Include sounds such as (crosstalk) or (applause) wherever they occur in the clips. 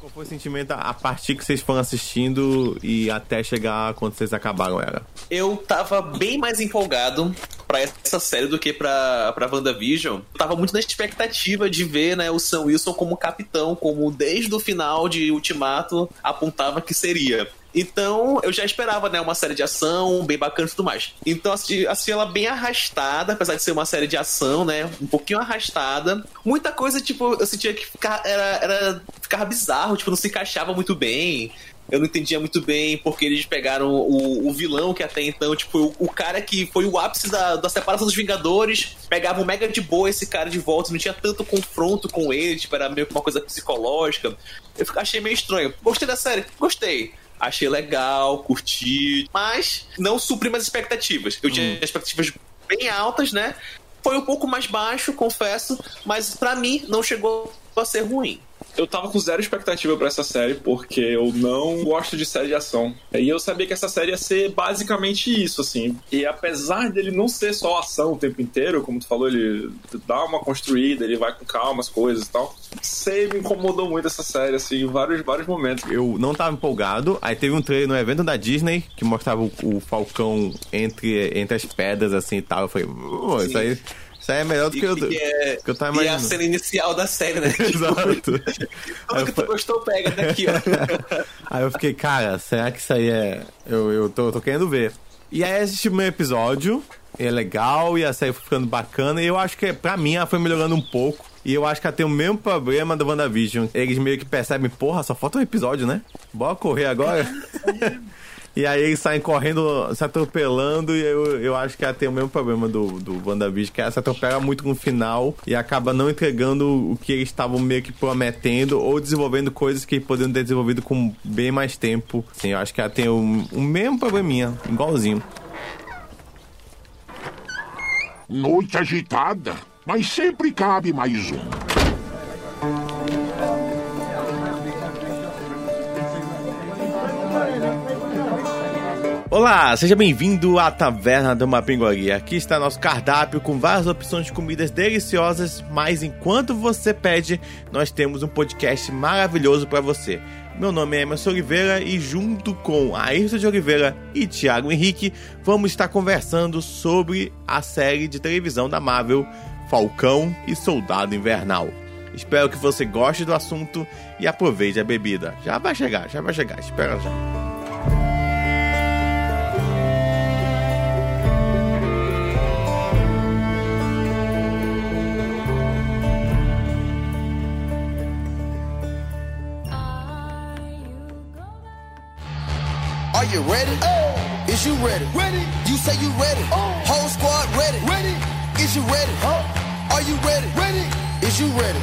Qual foi o sentimento a partir que vocês foram assistindo e até chegar quando vocês acabaram ela? Eu tava bem mais empolgado para essa série do que pra, pra WandaVision. Eu tava muito na expectativa de ver né, o Sam Wilson como capitão, como desde o final de Ultimato apontava que seria. Então, eu já esperava, né, uma série de ação bem bacana e tudo mais. Então, assisti ela bem arrastada, apesar de ser uma série de ação, né, um pouquinho arrastada. Muita coisa, tipo, eu sentia que ficar, era, era, ficava bizarro, tipo, não se encaixava muito bem eu não entendia muito bem porque eles pegaram o, o vilão que até então, tipo, o, o, cara que foi o ápice da, da separação dos Vingadores, pegava mega de boa esse cara de volta, não tinha tanto confronto com ele, tipo, era meio que uma coisa psicológica. Eu achei meio estranho. Gostei da série? Gostei achei legal, curti, mas não supri as expectativas. Eu tinha hum. expectativas bem altas, né? Foi um pouco mais baixo, confesso, mas para mim não chegou a ser ruim eu tava com zero expectativa para essa série, porque eu não gosto de série de ação. E eu sabia que essa série ia ser basicamente isso, assim. E apesar dele não ser só ação o tempo inteiro, como tu falou, ele dá uma construída, ele vai com calma as coisas e tal. Sei, me incomodou muito essa série, assim, em vários, vários momentos. Eu não tava empolgado, aí teve um trailer no evento da Disney que mostrava o, o Falcão entre, entre as pedras, assim e tal. Eu falei, isso aí isso aí é melhor do que, eu, que, é, que eu tava imaginando. E a cena inicial da série, né? (laughs) Exato. Tudo que tu gostou, pega daqui, ó. (laughs) aí eu fiquei, cara, será que isso aí é... Eu, eu tô, tô querendo ver. E aí assisti o meu episódio, é legal, e a série foi ficando bacana, e eu acho que, pra mim, ela foi melhorando um pouco. E eu acho que ela tem o mesmo problema da WandaVision. Eles meio que percebem, porra, só falta um episódio, né? Bora correr agora. (laughs) E aí eles saem correndo, se atropelando, e eu, eu acho que ela tem o mesmo problema do, do WandaVision, que ela se atropela muito no final e acaba não entregando o que eles estavam meio que prometendo ou desenvolvendo coisas que poderiam ter desenvolvido com bem mais tempo. Sim, eu acho que ela tem o, o mesmo probleminha, igualzinho. Noite agitada, mas sempre cabe mais um. Olá, seja bem-vindo à Taverna de uma Pinguaria. Aqui está nosso cardápio com várias opções de comidas deliciosas, mas enquanto você pede, nós temos um podcast maravilhoso para você. Meu nome é Emerson Oliveira e junto com Ayrton de Oliveira e Thiago Henrique, vamos estar conversando sobre a série de televisão da Marvel, Falcão e Soldado Invernal. Espero que você goste do assunto e aproveite a bebida. Já vai chegar, já vai chegar, espera já. You ready? Oh. Is you ready? Ready. You say you ready? Oh. Whole squad ready? Ready. Is you ready? Huh? Are you ready? Ready. Is you ready?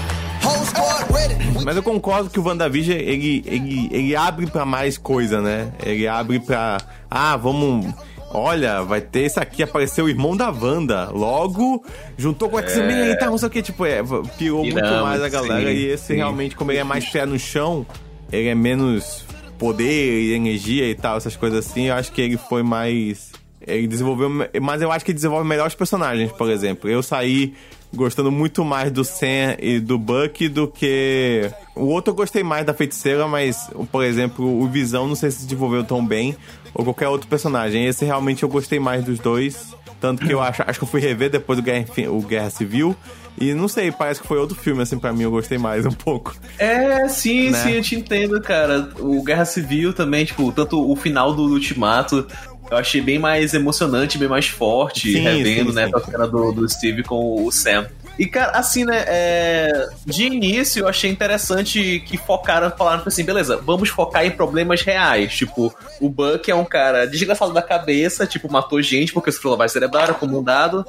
Mas eu concordo que o WandaVision, ele, ele, ele abre pra mais coisa, né? Ele abre pra... Ah, vamos... Olha, vai ter isso aqui, apareceu o irmão da Wanda. Logo, juntou com o X-Men é... e tal, não sei o que. Tipo, é, pirou muito mais a galera. Sim, e esse sim. realmente, como ele é mais pé no chão, ele é menos poder e energia e tal, essas coisas assim, eu acho que ele foi mais. Ele desenvolveu. Mas eu acho que desenvolve melhor os personagens, por exemplo. Eu saí gostando muito mais do Sam e do Buck do que. O outro eu gostei mais da feiticeira, mas, por exemplo, o Visão não sei se desenvolveu tão bem, ou qualquer outro personagem. Esse realmente eu gostei mais dos dois. Tanto que eu acho, acho que eu fui rever depois do Guerra, o Guerra Civil. E não sei, parece que foi outro filme, assim, pra mim, eu gostei mais um pouco. É, sim, né? sim, eu te entendo, cara. O Guerra Civil também, tipo, tanto o final do Ultimato, eu achei bem mais emocionante, bem mais forte, sim, revendo, sim, né, sim. a cena do, do Steve com o Sam. E, cara, assim, né, é... de início eu achei interessante que focaram, falaram assim, beleza, vamos focar em problemas reais. Tipo, o Buck é um cara desgraçado da cabeça, tipo, matou gente porque sofreu lavagem cerebral, comandado.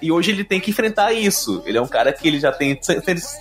E hoje ele tem que enfrentar isso. Ele é um cara que ele já tem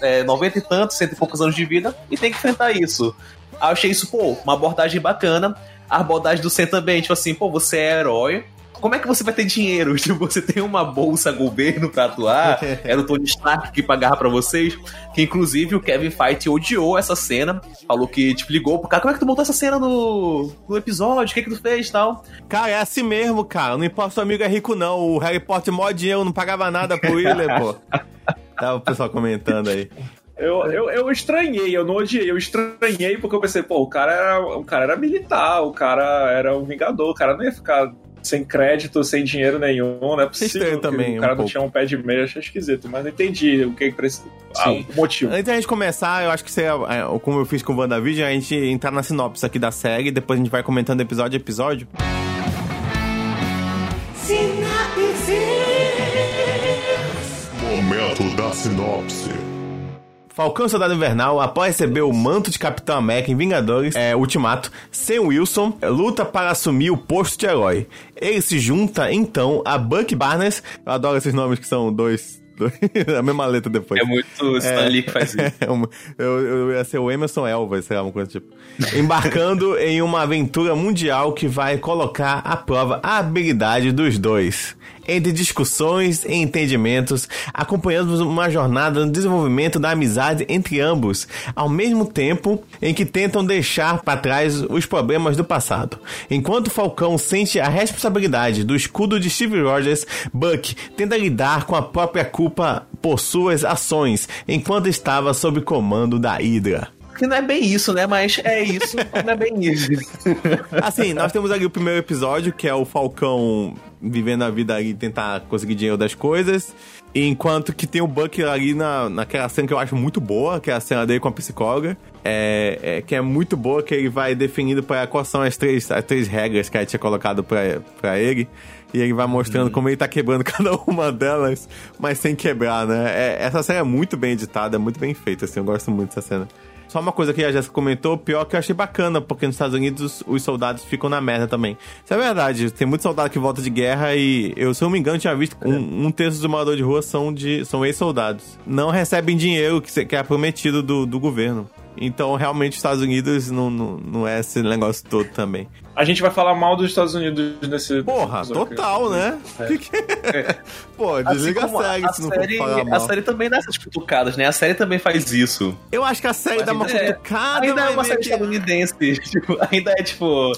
é, 90 e tantos, cento e poucos anos de vida, e tem que enfrentar isso. Aí eu achei isso, pô, uma abordagem bacana. A abordagem do Sen também, tipo assim, pô, você é herói, como é que você vai ter dinheiro? (laughs) Tipo, você tem uma bolsa governo pra atuar? (laughs) Era o Tony Stark que pagava pra vocês? Que inclusive o Kevin Feige odiou essa cena. Falou que, tipo, ligou pro cara, como é que tu montou essa cena no, no episódio? O que é que tu fez e tal? Cara, é assim mesmo, cara. Não importa se o amigo é rico, não. O Harry Potter mó dinheiro, não pagava nada pro Willer, pô. (laughs) Tá o pessoal comentando aí. Eu, eu, eu estranhei, eu não odiei, eu estranhei porque eu pensei, pô, o cara era, o cara era militar, o cara era um vingador, o cara não ia ficar sem crédito, sem dinheiro nenhum, não é possível. Estranho também, o cara um não pouco. tinha um pé de meia, achei esquisito, mas não entendi o que que precisa. Ah, Sim. o motivo. Antes da gente começar, eu acho que seria, é, como eu fiz com o WandaVision, a gente entrar na sinopse aqui da série, depois a gente vai comentando episódio a episódio. Momento da sinopse. Falcão Soldado Invernal, após receber o manto de Capitão América em Vingadores é, Ultimato, Sam Wilson é, luta para assumir o posto de herói. Ele se junta, então, a Buck Barnes, eu adoro esses nomes que são dois, dois (laughs) a mesma letra depois. É muito Stan Lee que faz (laughs) isso. É uma- eu, eu ia ser o Emerson Elva, sei lá, uma coisa tipo. Embarcando em uma aventura mundial que vai colocar à prova a habilidade dos dois. Entre discussões e entendimentos, acompanhamos uma jornada no desenvolvimento da amizade entre ambos, ao mesmo tempo em que tentam deixar para trás os problemas do passado. Enquanto Falcão sente a responsabilidade do escudo de Steve Rogers, Buck tenta lidar com a própria culpa por suas ações enquanto estava sob comando da Hydra. Que não é bem isso, né? Mas é isso, não é bem isso. (laughs) Assim, nós temos ali o primeiro episódio, que é o Falcão vivendo a vida ali, tentar conseguir dinheiro das coisas. Enquanto que tem o Buck ali na, naquela cena que eu acho muito boa, que é a cena dele com a psicóloga. É, é, que é muito boa, que ele vai definindo para quais são as três, as três regras que ela tinha colocado pra, pra ele. E ele vai mostrando como ele tá quebrando (laughs) cada uma delas, mas sem quebrar, né? É, essa cena é muito bem editada, é muito bem feita, assim, eu gosto muito dessa cena. Só uma coisa que a Jéssica comentou, pior que eu achei bacana, porque nos Estados Unidos os soldados ficam na merda também. Isso é verdade, tem muito soldado que volta de guerra e eu, se eu não me engano, tinha visto um, um terço dos moradores de rua são, de, são ex-soldados. Não recebem dinheiro que, que é prometido do, do governo. Então, realmente, os Estados Unidos não, não, não é esse negócio todo também. A gente vai falar mal dos Estados Unidos nesse. Porra, total, né? Que que- Pô, Assim desliga como a série a se não série, for falar a mal. série também dá essas cutucadas, né? A série também faz isso. Eu acho que a série dá uma É, cutucada, ainda é mas uma série que- estadunidense. (laughs) Tipo, ainda é tipo.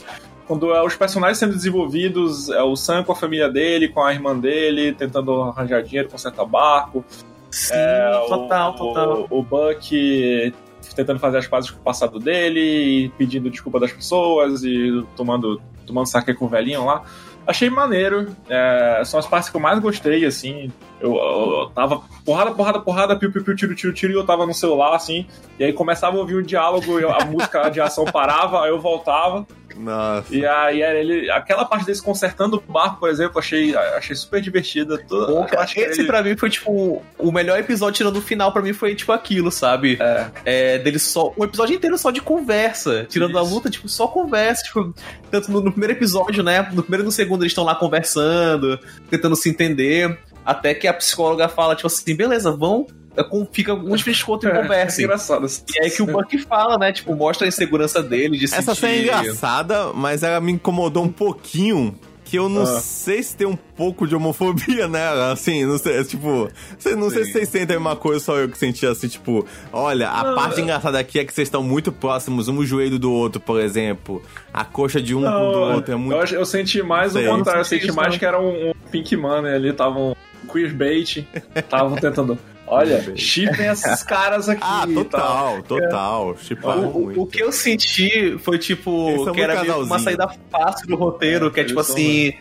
Quando é os personagens sendo desenvolvidos, é o Sam com a família dele, com a irmã dele, tentando arranjar dinheiro, consertar barco. Sim, É, total, o, total. O, o Buck tentando fazer as pazes com o passado dele, pedindo desculpa das pessoas e tomando, tomando saque com o velhinho lá. Achei maneiro. é, são as partes que eu mais gostei, assim. Eu, eu, eu tava porrada, porrada, porrada, piu, piu, piu, tiro, tiro, tiro, e eu tava no celular, assim. E aí começava a ouvir o diálogo, a (laughs) música de ação parava, aí eu voltava. Nossa. E aí era ele. Aquela parte desse consertando o barco, por exemplo, achei, achei super divertida. Toda, Pô, que esse ele- pra mim foi tipo o melhor episódio tirando o final pra mim foi tipo aquilo, sabe? É. É, dele só um episódio inteiro só de conversa, tirando a Isso. luta tipo só conversa, tipo, tanto no, no primeiro episódio, né? No primeiro e no segundo eles estão lá conversando, tentando se entender, até que a psicóloga fala tipo assim, beleza, vão é, fica um de frente com o outro (laughs) e É, engraçado. E aí que o Buck fala, né? Tipo, mostra a insegurança dele de Essa sentir... cena é engraçada, mas ela me incomodou um pouquinho. Que eu não Ah. sei se tem um pouco de homofobia nela, assim, não sei, é, tipo, não sei se vocês sentem a mesma coisa, só eu que senti assim, tipo, olha, a Não, parte é- engraçada aqui é que vocês estão muito próximos, um joelho do outro, por exemplo, a coxa de um do Não, outro é muito... eu, eu senti mais Sei. o contrário, eu Senti mais não. que era um, um Pink Money ali, estavam queerbait, estavam tentando. Olha, chipem esses (laughs) caras aqui. Ah, tal. total, total, O, muito. o, o que eu senti foi tipo são que era uma saída fácil do roteiro, É, que é tipo assim.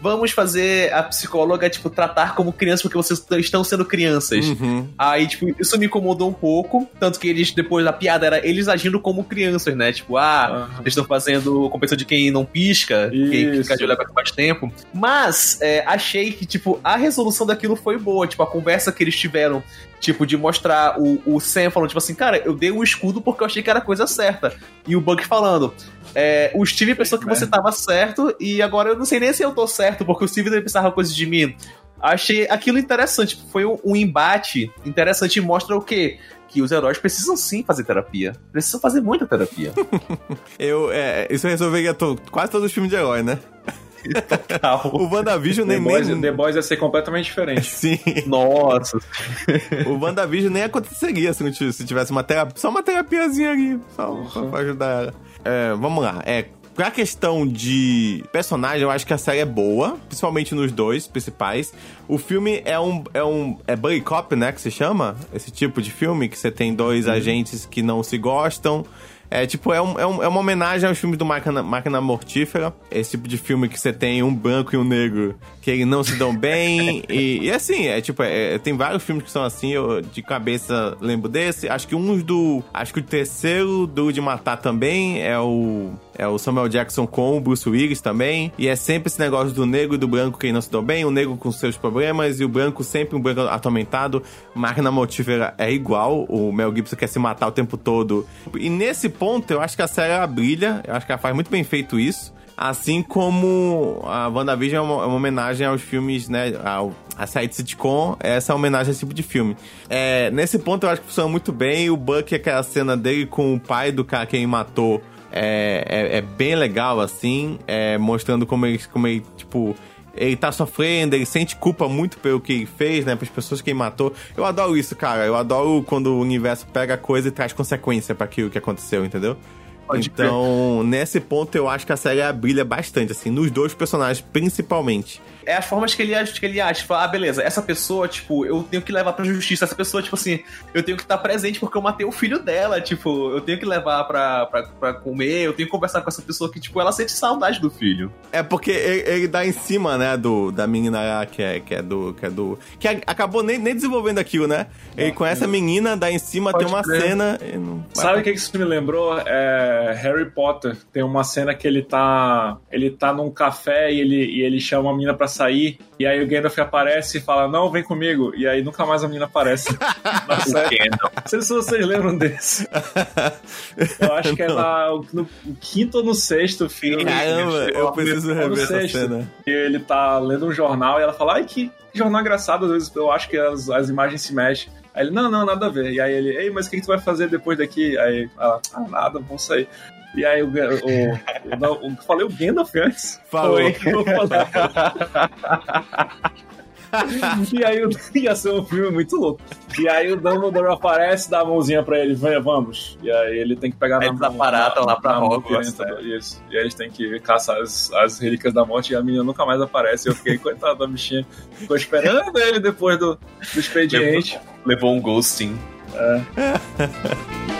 Vamos fazer a psicóloga, tipo, tratar como criança porque vocês estão sendo crianças. Uhum. Aí, tipo, isso me incomodou um pouco. Tanto que eles, depois da piada, era eles agindo como crianças, né? Tipo, ah, Aham. eles estão fazendo competição de quem não pisca, quem Isso. fica de olhar pra mais tempo. Mas, é, achei que, tipo, a resolução daquilo foi boa. Tipo, a conversa que eles tiveram, tipo, de mostrar o, o Sam falando, tipo assim, cara, eu dei um escudo porque eu achei que era a coisa certa. E o Buck falando, é, o Steve pensou que você tava certo e agora eu não sei nem se eu tô certo, porque o Steve pensava coisas de mim. Achei aquilo interessante. Foi um, um embate interessante e mostra o quê? Que os heróis precisam sim fazer terapia. Precisam fazer muita terapia. (laughs) Eu, é, isso resolveria to- quase todos os filmes de herói, né? (laughs) O WandaVision The nem... Boys, nem... The Boys ia ser completamente diferente. (laughs) Sim. Nossa. O WandaVision nem aconteceria se, não tivesse, se tivesse uma terapia, só uma terapiazinha ali, só, só pra ajudar ela. É, vamos lá, é, pra questão de personagem, eu acho que a série é boa, principalmente nos dois principais. O filme é um. É um. É Buddy Cop, né? Que se chama? Esse tipo de filme, que você tem dois agentes que não se gostam. É tipo, é, um, é, um, é uma homenagem aos filmes do Máquina, Máquina Mortífera. Esse tipo de filme que você tem um branco e um negro que eles não se dão bem. (laughs) e, e assim, é tipo, é, tem vários filmes que são assim, eu de cabeça lembro desse. Acho que um do. Acho que o terceiro do de matar também é o. É o Samuel Jackson com o Bruce Willis também. E é sempre esse negócio do negro e do branco que não se dão bem, o negro com seus problemas e o branco sempre um branco atormentado. Máquina Mortífera é igual, o Mel Gibson quer se matar o tempo todo. E nesse ponto, eu acho que a série ela brilha, eu acho que ela faz muito bem feito isso. Assim como a WandaVision é uma, é uma homenagem aos filmes, né? Ao, a série de sitcom, essa é uma homenagem a esse tipo de filme. É, nesse ponto eu acho que funciona muito bem. O Buck, aquela cena dele com o pai do cara que ele matou, é, é, é bem legal, assim, é, mostrando como ele, como ele, tipo, ele tá sofrendo, ele sente culpa muito pelo que ele fez, né? Pelas pessoas que ele matou. Eu adoro isso, cara. Eu adoro quando o universo pega a coisa e traz consequência para aquilo que aconteceu, entendeu? Pode então, nesse ponto, eu acho que a série brilha bastante, assim, nos dois personagens, principalmente. É as formas que ele age, que ele age. Tipo, ah, beleza, essa pessoa, tipo, eu tenho que levar pra justiça. Essa pessoa, tipo assim, eu tenho que estar presente porque eu matei o filho dela. Tipo, eu tenho que levar pra, pra, pra comer, eu tenho que conversar com essa pessoa que, tipo, ela sente saudade do filho. É porque ele, ele dá em cima, né, do, da menina lá que é, que é do. Que é do. Que a- acabou nem, nem desenvolvendo aquilo, né? Ele conhece a menina, dá em cima, Pode tem uma crer. cena. e não- Sabe o que isso me lembrou? É Harry Potter. Tem uma cena que ele tá. Ele tá num café e ele, e ele chama a menina pra sair. E aí o Gandalf aparece e fala: Não, vem comigo. E aí nunca mais a menina aparece. (laughs) Não sei se vocês lembram desse. (laughs) Eu acho que é na, no quinto ou no sexto filme. Caramba, eu preciso Ou no rever essa sexto. cena. E ele tá lendo um jornal e ela fala: Ai, que jornal engraçado. Às vezes eu acho que as, as imagens se mexem. Aí ele, não, não, nada a ver. E aí ele, ei, mas o que, que tu vai fazer depois daqui? Aí ela, ah, nada, vamos sair. E aí o, o, o, o- falei o Gandalf antes? Falei. (laughs) e aí o- ia ser um filme muito louco. E aí o Dumbledore aparece, dá a mãozinha pra ele, venha, vamos. E aí ele tem que pegar Aí na desaparatam lá pra mão Hogwarts, né? Isso. E aí eles têm que caçar as, as relíquias da morte e a menina nunca mais aparece. Eu fiquei, coitado da bichinha. Ficou esperando ele depois do, do expediente. Levou um ghosting. (laughs)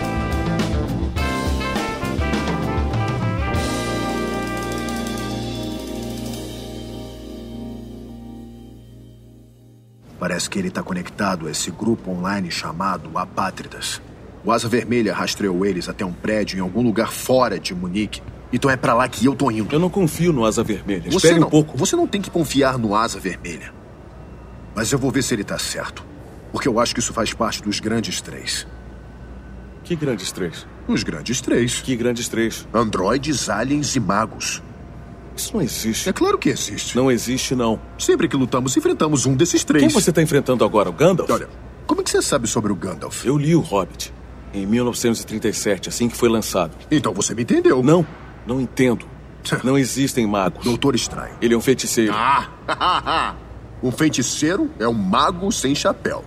Parece que ele está conectado a esse grupo online chamado Apátridas. O Asa Vermelha rastreou eles até um prédio em algum lugar fora de Munique. Então é pra lá que eu tô indo. Eu não confio no Asa Vermelha. Você Espere não, um pouco. Você não tem que confiar no Asa Vermelha. Mas eu vou ver se ele tá certo. Porque eu acho que isso faz parte dos grandes três. Que grandes três? Os grandes três. Que grandes três? Androides, aliens e magos. Isso não existe. É claro que existe. Não existe, não. Sempre que lutamos, enfrentamos um desses três. Quem você está enfrentando agora? O Gandalf? Olha, como é que você sabe sobre o Gandalf? Eu li o Hobbit em 1937, assim que foi lançado. Então você me entendeu. Não, não entendo. Não existem magos. Doutor Estranho. Ele é um feiticeiro. Ah! (laughs) um feiticeiro é um mago sem chapéu.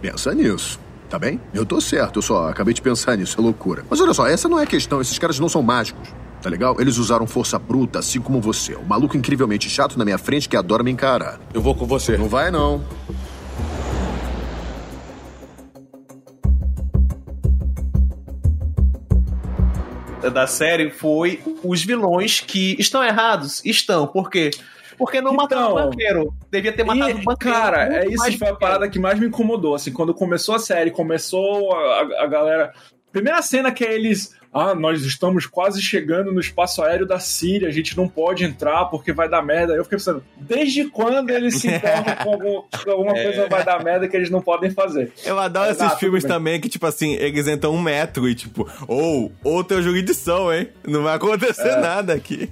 Pensa nisso. Tá bem? Eu tô certo, eu só acabei de pensar nisso, é loucura. Mas olha só, essa não é a questão, esses caras não são mágicos. Tá legal? Eles usaram força bruta, assim como você. Um maluco incrivelmente chato na minha frente que adora me encarar. Eu vou com você. Não vai, não. da série foi os vilões que estão errados. Estão, por quê? Porque não mataram o Então, banqueiro. Devia ter matado o E, banqueiro. cara, é isso foi a parada que mais me incomodou. Assim, quando começou a série, começou a, a- a galera. Primeira cena que é eles. Ah, nós estamos quase chegando no espaço aéreo da Síria, a gente não pode entrar porque vai dar merda. Eu fiquei pensando, desde quando eles se importam com, algum- (laughs) com alguma coisa vai dar merda que eles não podem fazer? Eu adoro Ah, esses tudo filmes também que, tipo assim, eles entram um metro e, tipo, ou, ou tem jurisdição, hein? Não vai acontecer É. nada aqui.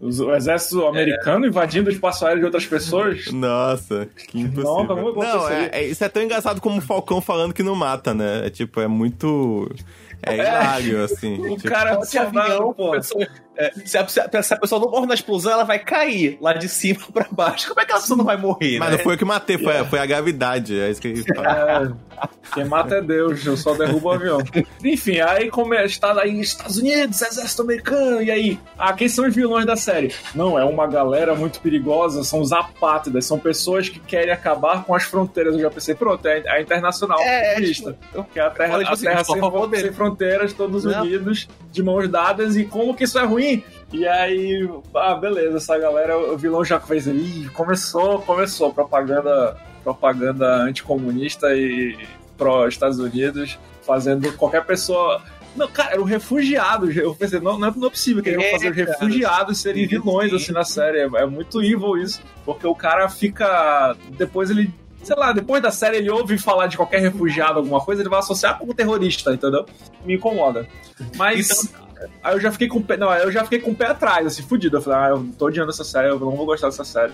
O exército americano invadindo o espaço aéreo de outras pessoas. Nossa, que impossível. Não, não Não, é, é- isso é tão engraçado como o Falcão falando que não mata, né? É tipo, é muito. É hilário, assim. O tipo, cara de avião, pô. pessoa- É, se, a, se a- se a pessoa não morre na explosão, ela vai cair lá de cima pra baixo. Como é que a pessoa não vai morrer, Mas né? não foi eu que matei, foi, foi a gravidade. É isso que ele fala. É, quem mata é Deus, eu só derrubo o avião. Enfim, aí como é, está aí Estados Unidos, exército americano, e aí? Ah, quem são os vilões da série? Não, é uma galera muito perigosa, são os apátridas, são pessoas que querem acabar com as fronteiras. Eu já pensei, pronto, é a internacional É, é, tipo, é a terra, Olha, tipo a assim, terra a gente sem, a favor sem dele. Fronteiras, todos Não. unidos, de mãos dadas, e como que isso é ruim? E aí, ah, beleza, essa galera, o vilão já fez, ih, começou, começou, propaganda, propaganda anticomunista e pró-Estados Unidos, fazendo qualquer pessoa... Não, cara, eram refugiados. Eu pensei, não, não é, não é possível que eles vão É, fazer os cara. refugiados serem vilões sim. assim na série. É, é muito evil isso. Porque o cara fica. Depois ele. Sei lá, depois da série ele ouve falar de qualquer refugiado, alguma coisa, ele vai associar como terrorista, entendeu? Me incomoda. Mas. Então- Aí eu já fiquei com o pé. Não, eu já fiquei com o pé atrás, assim, fudido. Eu falei, ah, eu tô odiando essa série, eu não vou gostar dessa série.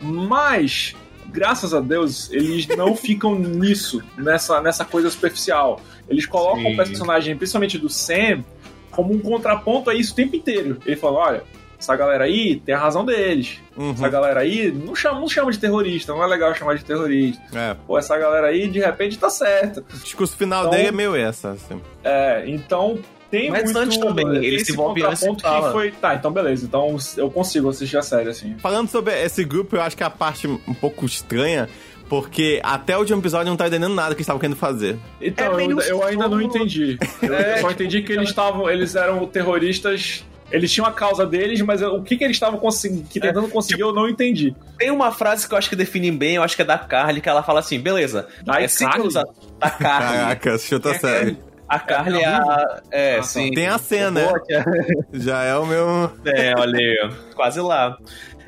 Mas, graças a Deus, eles não (laughs) ficam nisso, nessa, nessa coisa superficial. Eles colocam Sim. o personagem, principalmente do Sam, como um contraponto a isso o tempo inteiro. Ele fala: olha, essa galera aí tem a razão deles. Uhum. Essa galera aí não chama, não chama de terrorista, não é legal chamar de terrorista. É. Pô, essa galera aí de repente tá certa. O discurso final Então- dele é meio essa, assim. É, então tem Mas muito antes também, ele esse se envolve antes e contraponto fala. que foi. Tá, então beleza. Então eu consigo assistir a série assim. Falando sobre esse grupo, eu acho que a parte um pouco estranha, porque até o último episódio não tá entendendo nada que eles estavam querendo fazer. Então, É eu, eu ainda não entendi. (laughs) Eu É, só entendi que eles estavam. Eles eram terroristas. Eles tinham a causa deles, mas o que, que eles estavam consegui- que tentando conseguir eu não entendi. Tem uma frase que eu acho que define bem, eu acho que é da Carly, que ela fala assim: beleza, Da é cinco Carly? da Carly. Caraca, assistiu outra série. A Carly é a. É, Ah, tá. sim. Tem a cena, né? É- (laughs) Já é o meu. É, olha aí, quase lá.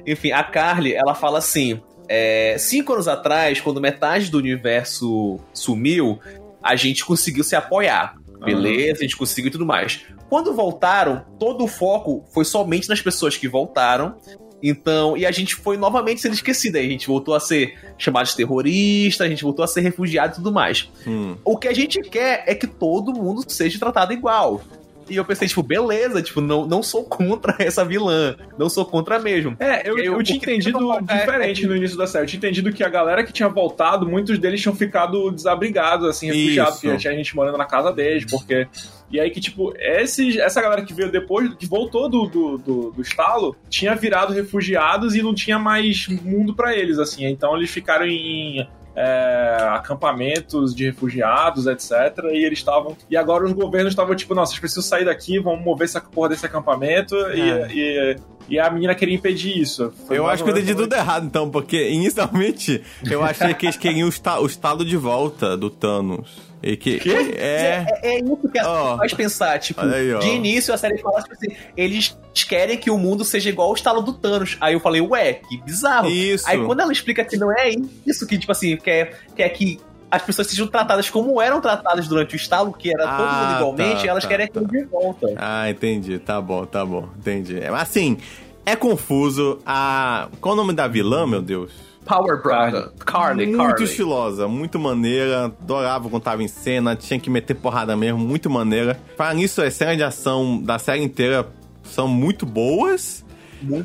Enfim, a Carly, ela fala assim: é, cinco anos atrás, quando metade do universo sumiu, a gente conseguiu se apoiar. Beleza, a gente conseguiu e tudo mais. Quando voltaram, todo o foco foi somente nas pessoas que voltaram. Então, e a gente foi novamente sendo esquecido. Aí a gente voltou a ser chamado de terrorista, a gente voltou a ser refugiado e tudo mais. Hum. O que a gente quer é que todo mundo seja tratado igual. E eu pensei, tipo, beleza, tipo, não, não sou contra (laughs) essa vilã. Não sou contra mesmo. É, eu, Eu- eu tinha entendido eu- é, diferente é- no início da série. Eu tinha entendido que a galera que tinha voltado, muitos deles tinham ficado desabrigados, assim, refugiados, porque tinha gente morando na casa deles, porque. E aí que, tipo, esses, essa galera que veio depois, que voltou do, do, do, do estalo, tinha virado refugiados e não tinha mais mundo pra eles, assim. Então eles ficaram em. É, acampamentos de refugiados, etc. E eles estavam. E agora os governos estavam tipo, nossa, vocês precisam sair daqui, vamos mover essa porra desse acampamento. E, É. e, e a menina queria impedir isso. Foi Eu acho que eu entendi como- tudo errado, então, porque inicialmente eu achei que eles queriam o, esta- o estalo de volta do Thanos. E que. Quê? É. É, é isso que série faz pensar. Tipo, aí, de início a série fala tipo assim: eles querem que o mundo seja igual ao estalo do Thanos. Aí eu falei, ué, que bizarro. Isso. Aí quando ela explica que não é isso, que, tipo assim, quer, quer que as pessoas sejam tratadas como eram tratadas durante o estalo, que era todo Ah, mundo igualmente, tá, elas tá, querem tá. aquilo de volta. Ah, entendi. Tá bom, tá bom. Entendi. É, assim, é confuso. A... Qual o nome da vilã, meu Deus? Power Brother. Carly, muito Carly. estilosa, muito maneira. Adorava quando tava em cena, tinha que meter porrada mesmo, muito maneira. Para nisso, as cenas de ação da série inteira são muito boas,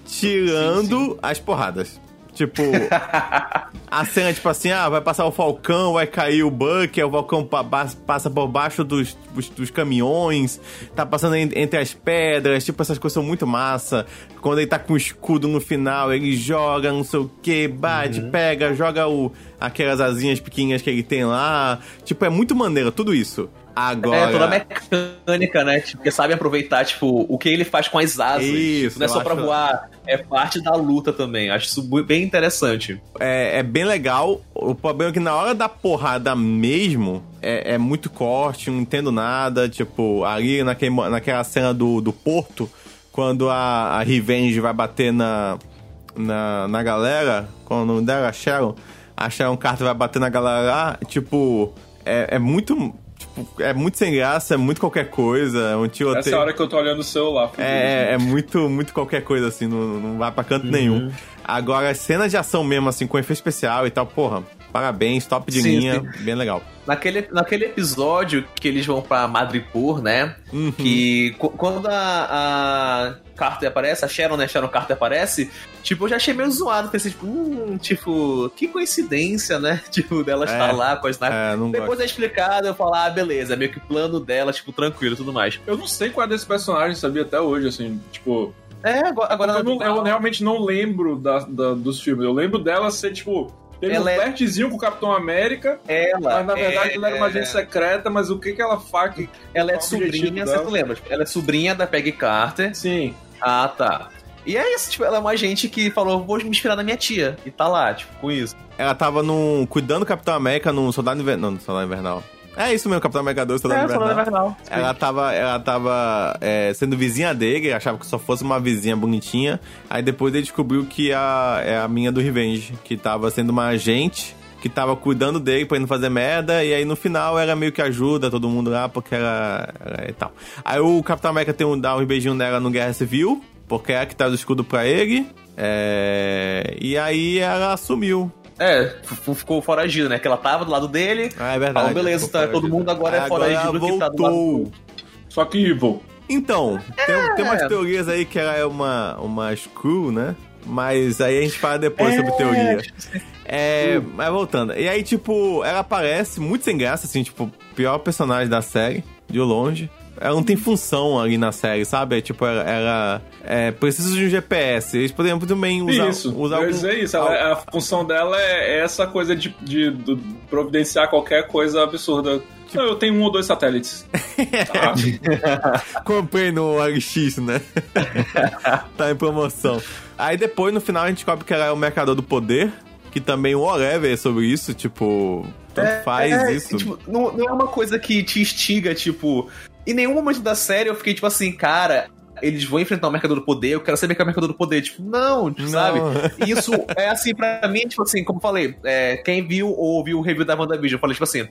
tirando as porradas. Tipo, (laughs) a cena, tipo assim, ah, vai passar o Falcão, vai cair o Buck, aí o Falcão pa- pa- passa por baixo dos, dos, dos caminhões, tá passando en- entre as pedras, tipo, essas coisas são muito massa. Quando ele tá com o escudo no final, ele joga, não sei o que, bate, pega, joga o, aquelas asinhas pequenininhas que ele tem lá. Tipo, é muito maneiro tudo isso. Agora. É, toda a mecânica, né? Tipo, porque sabe aproveitar, tipo, o que ele faz com as asas. Isso, não é só pra acho- voar, é parte da luta também. Acho isso bem interessante. é, é bem legal. O problema é que na hora da porrada mesmo, é, é muito corte, não entendo nada. Tipo, ali naquele, naquela cena do, do porto, quando a, a Revenge vai bater na, na, na galera, qual é o nome dela? A Sharon. A Sharon Carter vai bater na galera lá, tipo, é, é muito. Tipo, é muito sem graça, é muito qualquer coisa. É um tiroteio. Essa hora que eu tô olhando o celular. É, é, é muito, muito qualquer coisa, assim, não, não vai pra canto nenhum. Agora, as cenas de ação mesmo, assim, com efeito especial e tal, porra, Parabéns, top de Sim, linha, bem legal. Naquele, naquele episódio que eles vão pra Madripoor, né? Uhum. Que qu- quando a, a Carter aparece, a Sharon, né? Sharon Carter aparece, tipo, eu já achei meio zoado. Pensei, tipo, hum, tipo, que coincidência, né? (laughs) Tipo, dela estar lá com as É, não Depois gosto. é explicado, eu falo, ah, beleza, é meio que plano dela, tipo, tranquilo e tudo mais. Eu não sei qual é desse personagem, sabia até hoje, assim, tipo. É, agora. agora eu, não- eu realmente não lembro da, da- dos filmes. Eu lembro dela ser, tipo. Teve Ela um é- flertezinho com o Capitão América, ela. mas na verdade é, ela era uma agente secreta, mas o que que ela faz? Que... Ela é sobrinha, você tu lembra? Ela é sobrinha da Peggy Carter. Sim. Ah, tá. E é isso, tipo, ela é uma agente que falou, vou me inspirar na minha tia. E tá lá, tipo, com isso. Ela tava no, cuidando do Capitão América no Soldado Invernal. Não, no Soldado Invernal. É isso mesmo, Capitão América 2, Soldado Invernal. Invernal. Ela tava, ela tava é, sendo vizinha dele, achava que só fosse uma vizinha bonitinha. Aí depois ele descobriu que a, é a minha do Revenge, que tava sendo uma agente, que tava cuidando dele pra ele não fazer merda. E aí no final ela meio que ajuda todo mundo lá, porque ela. ela e tal. Aí o Capitão América tem um, dá um beijinho nela no Guerra Civil, porque é ela que traz o escudo pra ele. É, e aí ela sumiu. É, ficou foragido, né? Que ela tava do lado dele. Ah, é verdade. Falou, beleza, tá, todo mundo agora é foragido ela que tá do lado voltou. do... Só que Evil. Então, tem, tem umas É. teorias aí que ela é uma, uma Screw, né? Mas aí a gente fala depois É, sobre teoria. É, mas voltando. E aí, tipo, ela aparece muito sem graça, assim, tipo, pior personagem da série, de longe. Ela não tem função ali na série, sabe? É, tipo, ela, ela é, precisa de um GPS. Eles poderiam também usar, isso, usar algum- dizer isso. ela- a função dela é, é essa coisa de, de- do- providenciar qualquer coisa absurda. Tipo Não, eu tenho um ou dois satélites. Tá. (laughs) Comprei no OLX, né? (laughs) tá em promoção. Aí depois, no final, a gente descobre que ela é o mercador do poder. Que também o whatever é sobre isso, tipo... Tanto faz É, isso. tipo, não, não é uma coisa que te instiga, tipo. Em nenhum momento da série eu fiquei, tipo assim, cara. Eles vão enfrentar o Mercador do Poder, eu quero saber que é o Mercador do Poder. Tipo, não, tipo, Não. sabe? (laughs) Isso é assim, pra mim, tipo assim, como eu falei, é, quem viu ou ouviu o review da WandaVision, eu falei, tipo assim,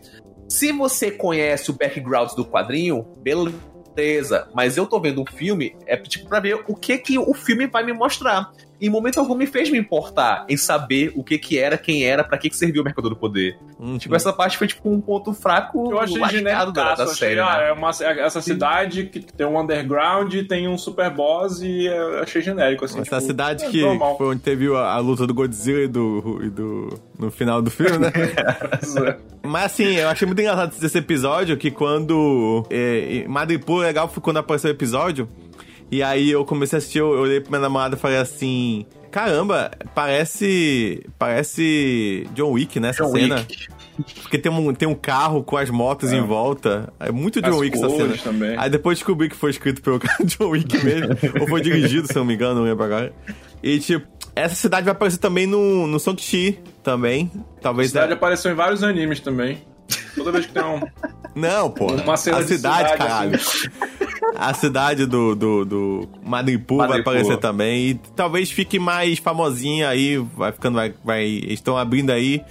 se você conhece o background do quadrinho, beleza. Mas eu tô vendo um filme, é tipo pra ver o que que o filme vai me mostrar. Em momento algum me fez me importar em saber o que que era, quem era, pra que que serviu o Mercador do Poder. Uhum. Tipo, essa parte foi tipo um ponto fraco Eu achei lascado genérico da, da achei, série, ah, né? é uma, essa cidade que tem um underground, tem um super boss e é, achei genérico, assim. Essa tipo, cidade é que normal. foi onde teve a, a luta do Godzilla e do, e do. no final do filme, né? (laughs) Mas assim, eu achei muito engraçado esse episódio que quando. É, Madripoor, legal foi quando apareceu o episódio. E aí eu comecei a assistir, eu, olhei pra minha namorada e falei assim. Caramba, parece. Parece John Wick nessa John cena. Wick. Porque tem um, tem um carro com as motos em volta. É muito John As Wick essa cena. também. Aí depois descobri que foi escrito pelo (laughs) John Wick mesmo. ou foi dirigido, se eu não me engano, não lembro agora. E tipo, essa cidade vai aparecer também no, no Song-Chi também. A Talvez. cidade apareceu em vários animes também. Toda vez que tem um. Não, pô. Uma cena a de cidade, cidade, caralho. A cidade do, do, do Madripoor vai aparecer também. E talvez fique mais famosinha aí. Vai ficando. Vai, vai, estão abrindo aí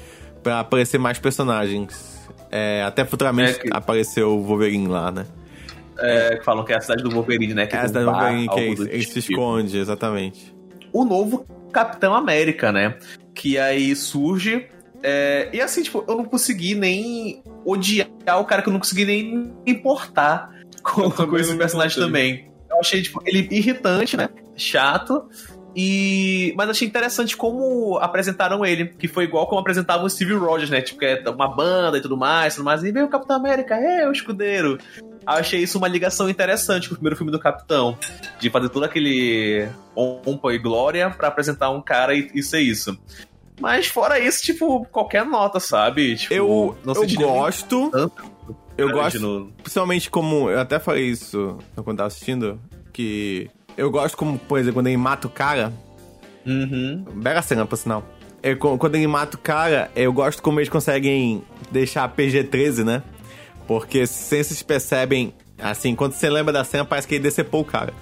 pra aparecer mais personagens. É, até futuramente É que- apareceu o Wolverine lá, né? É, que falam que é a cidade do Wolverine, né? Que É a cidade do Wolverine que ele, ele se tipo. esconde, exatamente. O novo Capitão América, né? Que aí surge. é, e assim, tipo, eu não consegui nem odiar o cara que eu não consegui nem importar (laughs) com, com esse personagem também. Eu achei, tipo, ele irritante, né? Chato. E. Mas achei interessante como apresentaram ele, que foi igual como apresentavam o Steve Rogers, né? Tipo, que é uma banda e tudo mais, tudo mais. E veio o Capitão América, é, o escudeiro. Eu achei isso uma ligação interessante com o primeiro filme do Capitão. De fazer todo aquele pompa e glória pra apresentar um cara e, e ser isso. Mas fora isso, tipo, qualquer nota, sabe? Tipo, Eu, não eu gosto. tanto Eu gosto. Principalmente como. Eu até falei isso quando tava assistindo. Que. Eu gosto como, por exemplo, quando ele mata o cara. Uhum. Bela cena, por sinal. É, co- quando ele mata o cara, eu gosto como eles conseguem deixar PG-13, né? Porque sem vocês percebem, assim, quando você lembra da cena, parece que ele decepou o cara.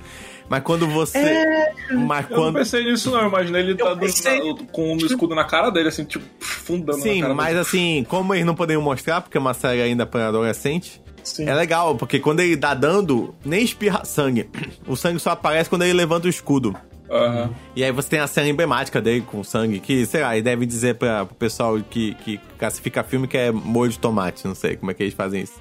Mas quando você. Mas Eu não quando. pensei nisso, não. Eu imaginei ele tá do- pensei- na- com um escudo na cara dele, assim, tipo, fundando na Sim, cara mas dele. assim, como eles não poderiam mostrar, porque é uma série ainda para adolescente, Sim. é legal, porque quando ele dá dando, nem espirra sangue. O sangue só aparece quando ele levanta o escudo. Aham. E aí você tem a cena emblemática dele com sangue, que, sei lá, e deve dizer pra, pro pessoal que, que classifica filme que é molho de tomate, não sei como é que eles fazem isso.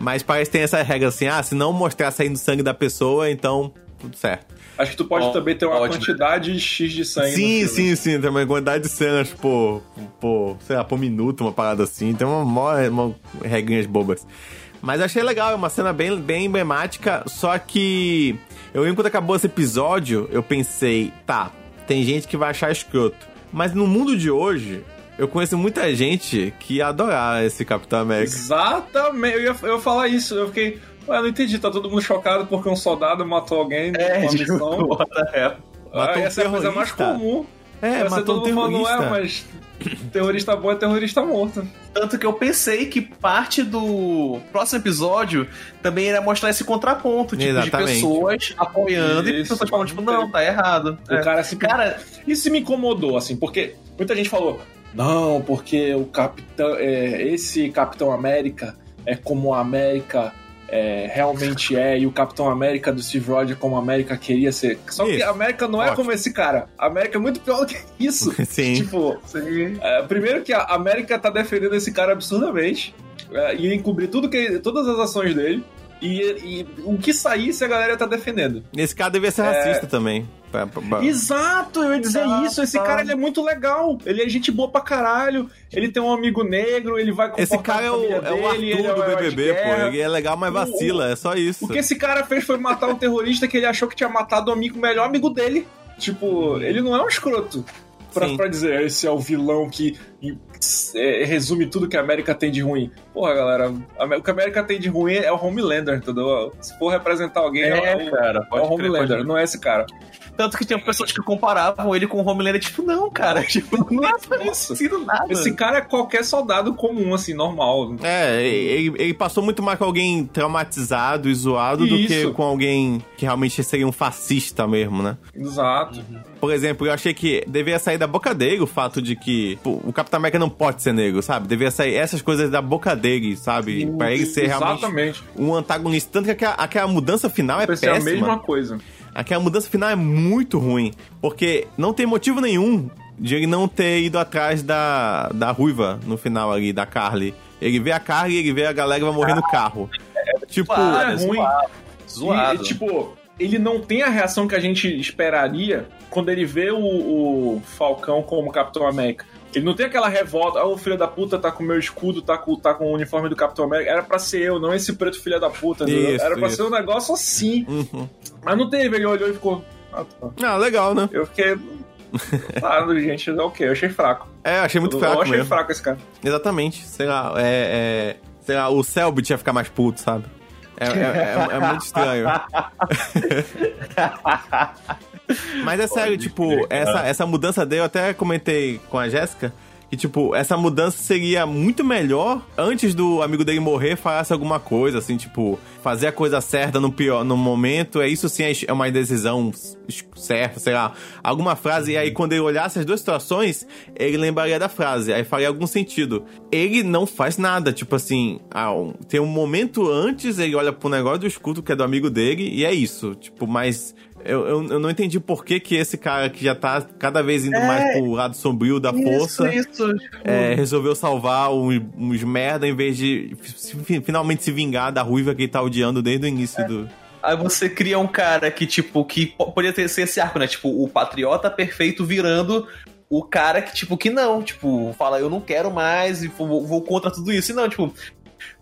Mas parece que tem essa regra assim, ah, se não mostrar saindo sangue da pessoa, então tudo certo. Acho que tu pode Ó, também ter uma ótimo. quantidade X de sangue. Sim, sim, sim, tem uma quantidade de cenas por, por, sei lá, por minuto, uma parada assim, tem uma, mó- uma regrinhas bobas. Mas achei legal, é uma cena bem, bem emblemática, só que eu lembro quando acabou esse episódio, eu pensei, tá, tem gente que vai achar escroto. Mas no mundo de hoje, eu conheço muita gente que ia adorar esse Capitão América. Exatamente, eu ia, eu ia falar isso. Eu fiquei, eu não entendi, tá todo mundo chocado porque um soldado matou alguém É, numa tipo, missão. (laughs) Ah, um essa é a coisa mais comum. É, ser matou um todo mundo falando, terrorista. ué, mas terrorista bom é terrorista morto. Tanto que eu pensei que parte do próximo episódio também era mostrar esse contraponto, tipo, Exatamente. de pessoas apoiando e Isso. pessoas falando, tipo, não, tá errado. O É. cara se Cara, Isso me incomodou, assim, porque muita gente falou, não, porque o Capitão. é, esse Capitão América é como a América é, realmente é, e o Capitão América do Steve Rogers como a América queria ser. Só que Isso. a América não é Ótimo. como esse cara. A América é muito pior do que (laughs) isso. (laughs) Sim. Tipo, é, primeiro que a América tá defendendo esse cara absurdamente. É, ia encobrir tudo que, todas as ações dele. E, e o que saísse a galera tá defendendo. Esse cara devia ser racista também. Pra- Exato, eu ia dizer Tá, isso. Esse tá. cara ele é muito legal. Ele é gente boa pra caralho. Ele tem um amigo negro, ele vai Esse cara é a o, família é o dele, Arthur ele é o do BBB, pô. Ele é legal, mas vacila, é só isso. O que esse cara fez foi matar um terrorista que ele achou que tinha matado o amigo, o melhor amigo dele. Tipo, ele não é um escroto. Pra, pra dizer, esse é o vilão que é, resume tudo que a América tem de ruim. Porra, galera, a- o que a América tem de ruim é o Homelander, entendeu? Se for representar alguém, é, É, o- cara, é o crer, Homelander, não é esse cara. Tanto que tinha pessoas que comparavam ele com o Homelander, tipo, não, cara, (laughs) tipo, não é parecido nada. Esse cara é qualquer soldado comum, assim, normal. É, ele, ele passou muito mais com alguém traumatizado e zoado do que Isso. com alguém que realmente seria um fascista mesmo, né? Exato. Por exemplo, eu achei que deveria sair da boca dele o fato de que pô, o Capitão América não pode ser negro, sabe? Deveria sair essas coisas da boca dele, sabe? Pra ele ser realmente Exatamente. um antagonista. Tanto que aquela, aquela mudança final é a péssima. mesma coisa. Aquela mudança final é muito ruim. Porque não tem motivo nenhum de ele não ter ido atrás da, da ruiva no final ali, da Carly. Ele vê a Carly, ele vê a galera vai morrer no carro. (laughs) tipo, zoado, é ruim. zoado. Zoado. E, tipo, ele não tem a reação que a gente esperaria quando ele vê o, o Falcão como Capitão América. Ele não tem aquela revolta, ah, o filho da puta tá com o meu escudo, tá com, tá com o uniforme do Capitão América. Era pra ser eu, não esse preto filho da puta. Isso, Era pra isso. ser um negócio assim. Uhum. Mas não teve, ele olhou e ficou. Ah, tá. Ah, legal, né? Eu fiquei. Ah, (laughs) gente, é ok, eu achei fraco. É, eu achei muito eu fraco achei mesmo. fraco esse cara. Exatamente. Sei lá, é, é- sei lá, o Selbit ia ficar mais puto, sabe? É, é- é- é muito estranho. (laughs) Mas é sério, tipo, essa, essa mudança dele, eu até comentei com a Jéssica, que, tipo, essa mudança seria muito melhor antes do amigo dele morrer falasse alguma coisa, assim, tipo, fazer a coisa certa no pior, no momento, é isso sim é é uma decisão certa, sei lá, alguma frase, e aí quando ele olhasse as duas situações, ele lembraria da frase, aí faria algum sentido. Ele não faz nada, tipo assim, ah, tem um momento antes, ele olha pro negócio do escudo, que é do amigo dele, e é isso, tipo, mas... Eu, eu, eu não entendi por que, que esse cara que já tá cada vez indo mais pro lado sombrio da força Isso, isso. tipo, é, resolveu salvar uns, uns merda em vez de fi- fi- finalmente se vingar da ruiva que ele tá odiando desde o início do. Aí você cria um cara que, tipo, que po- poderia ter ser esse arco, né? Tipo, o patriota perfeito virando o cara que, tipo, que não, tipo, fala, eu não quero mais e vou, vou contra tudo isso. E não, tipo,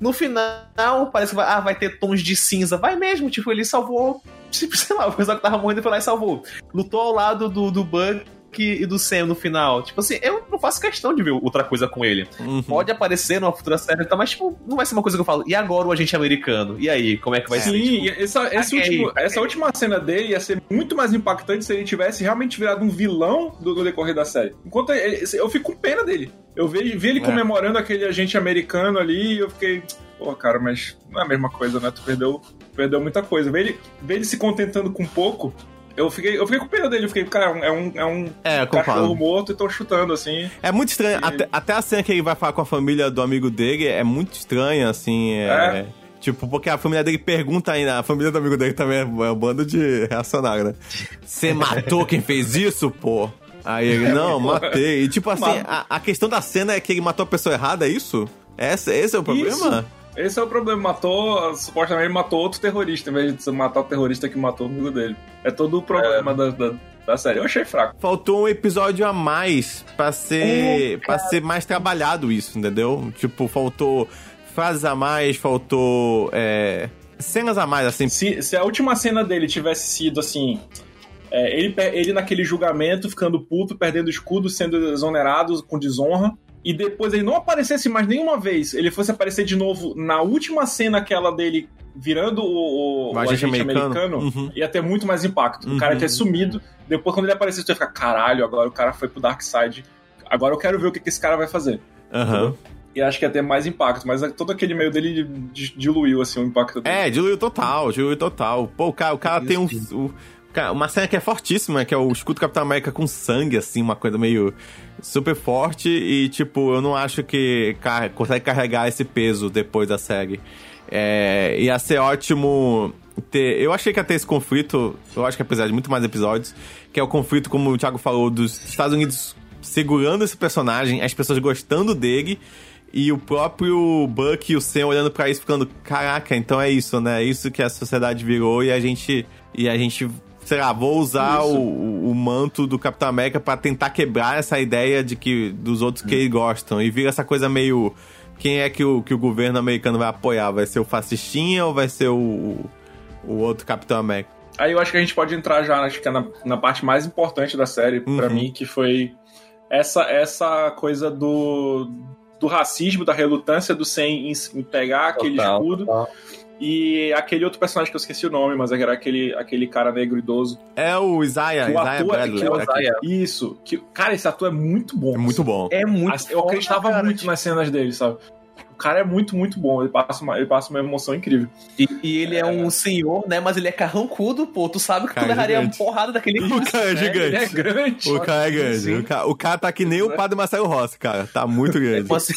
no final, parece que vai, ah, vai ter tons de cinza. Vai mesmo, tipo, ele salvou, tipo, (laughs) sei lá, o pessoal que tava morrendo foi lá e salvou. Lutou ao lado do, do Bug e do Sam no final. Tipo assim, eu não faço questão de ver outra coisa com ele. Uhum. Pode aparecer numa futura série, tá, mas, tipo, não vai ser uma coisa que eu falo. E agora o agente americano? E aí, como é que vai ser? Sim, Tipo, essa, esse caguei, último- essa última cena dele ia ser muito mais impactante se ele tivesse realmente virado um vilão do, do decorrer da série. Enquanto ele- eu fico com pena dele. Eu vi, vi ele É. comemorando aquele agente americano ali e eu fiquei. Pô, cara, mas não é a mesma coisa, né? Tu perdeu, perdeu muita coisa. Ver ele, ver ele se contentando com pouco. Eu fiquei, eu fiquei com pena dele. Eu fiquei, cara, é um, é um É, eu cachorro morto e tô chutando, assim. É muito estranho. E- Até, até a cena que ele vai falar com a família do amigo dele é muito estranha, assim. É. É. Tipo, porque a família dele pergunta ainda, a família do amigo dele também é um bando de reacionário, né? Você matou quem fez isso, pô? Aí ele, não, matei. E tipo assim, a, a questão da cena é que ele matou a pessoa errada, é isso? Esse, esse é o problema? Isso. Esse é o problema. Matou, supostamente matou outro terrorista, em vez de matar o terrorista que matou o amigo dele. É todo o problema da, da, da série. Eu achei fraco. Faltou um episódio a mais pra ser, pra ser mais trabalhado isso, entendeu? Tipo, faltou frases a mais, faltou é, cenas a mais, assim. Se, se a última cena dele tivesse sido assim. é, ele, ele naquele julgamento, ficando puto, perdendo escudo, sendo exonerado com desonra. E depois ele não aparecesse mais nenhuma vez. Ele fosse aparecer de novo na última cena aquela dele virando o, o, O agente americano. americano, Uhum. ia ter muito mais impacto. O cara ia ter sumido. Depois, quando ele aparecesse, tu ia ficar, caralho, agora o cara foi pro Dark Side. Agora eu quero ver o que, que esse cara vai fazer. Aham. E acho que ia ter mais impacto, mas todo aquele meio dele di- diluiu, assim, o impacto dele. É, diluiu total, diluiu total. Pô, o cara, o cara tem um. o- uma cena que é fortíssima, que é o escudo do Capitão América com sangue, assim, uma coisa meio super forte. E, tipo, eu não acho que car- consegue carregar esse peso depois da série. É, ia ser ótimo ter. Eu achei que ia ter esse conflito, eu acho que apesar de muito mais episódios, que é o conflito, como o Thiago falou, dos Estados Unidos segurando esse personagem, as pessoas gostando dele. E o próprio Buck e o Sam olhando pra isso, ficando, caraca, então é isso, né? É isso que a sociedade virou e a gente. E a gente, sei lá, vou usar o, o- manto do Capitão América pra tentar quebrar essa ideia de que dos outros que eles gostam. E vira essa coisa meio. Quem é que o, que o governo americano vai apoiar? Vai ser o fascistinha ou vai ser o, o outro Capitão América? Aí eu acho que a gente pode entrar já, acho que é na, na parte mais importante da série, pra Uhum. mim, que foi essa, essa coisa do, do racismo, da relutância do Sam em, em pegar aquele Total, escudo. E aquele outro personagem que eu esqueci o nome, mas era aquele, aquele cara negro idoso. É o Isaiah, Que o Isaiah ator é- Bradley. que o aqui. Isaiah. Isso. Que, cara, esse ator é muito bom. É muito bom. É muito Assim, eu acreditava cara. muito nas cenas dele, sabe? O cara é muito, muito bom. Ele passa uma, ele passa uma emoção incrível. E, e ele é um senhor, né? Mas ele é carrancudo, pô. Tu sabe que Cara tu levaria uma porrada daquele (laughs) O cara é né? gigante. Ele é grande. O cara é grande. Sim. O cara, o cara tá que nem o padre Marcelo Rossi, cara. Tá muito grande. Tipo (laughs) (laughs) assim-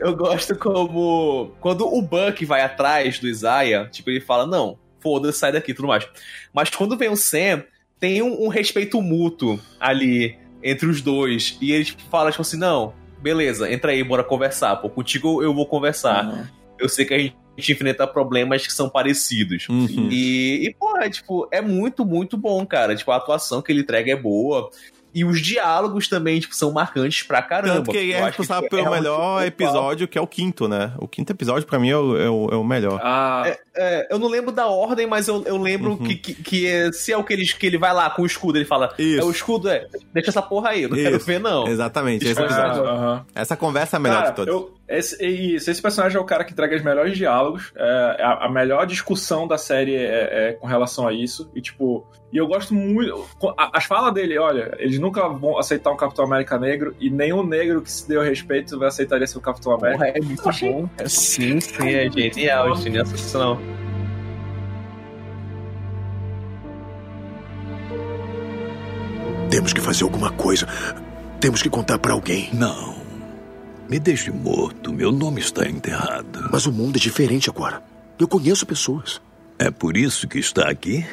Eu gosto como. Quando o Buck vai atrás do Isaiah, tipo, ele fala: Não, foda-se, sai daqui e tudo mais. Mas quando vem o Sam, tem um, um respeito mútuo ali entre os dois. E ele tipo, fala, tipo assim: Não, beleza, entra aí, bora conversar. Pô, contigo eu vou conversar. Eu sei que a gente enfrenta problemas que são parecidos. Uhum. E, e porra, tipo, é muito, muito bom, cara. Tipo, a atuação que ele entrega é boa. E os diálogos também, tipo, são marcantes pra caramba. Tanto que ele é responsável tipo, pelo é melhor tipo, episódio, que é o quinto, né? O quinto episódio, pra mim, é o, é o, é o melhor. Ah, É, eu não lembro da ordem, mas eu, eu lembro Uhum. que, que, que é- se é o que ele, que ele vai lá com o escudo, ele fala: Isso. É o escudo, é. Deixa essa porra aí, eu não quero Isso. ver, não. Exatamente, esse é episódio. ah, aham. Essa conversa é a melhor Cara, de todas. eu- esse, isso, esse personagem é o cara que entrega os melhores diálogos. É, a, a melhor discussão da série é, é com relação a isso. E, tipo, e eu gosto muito. a- As falas dele, olha, eles nunca vão aceitar um Capitão América negro. E nenhum negro que se deu respeito vai aceitaria ser o Capitão América. Porra, é muito bom. Sim, sim, é genial, genial, sensacional. Temos que fazer alguma coisa. Temos que contar pra alguém. Não. Me deixe morto. Meu nome está enterrado. Mas o mundo é diferente agora. Eu conheço pessoas. É por isso que está aqui?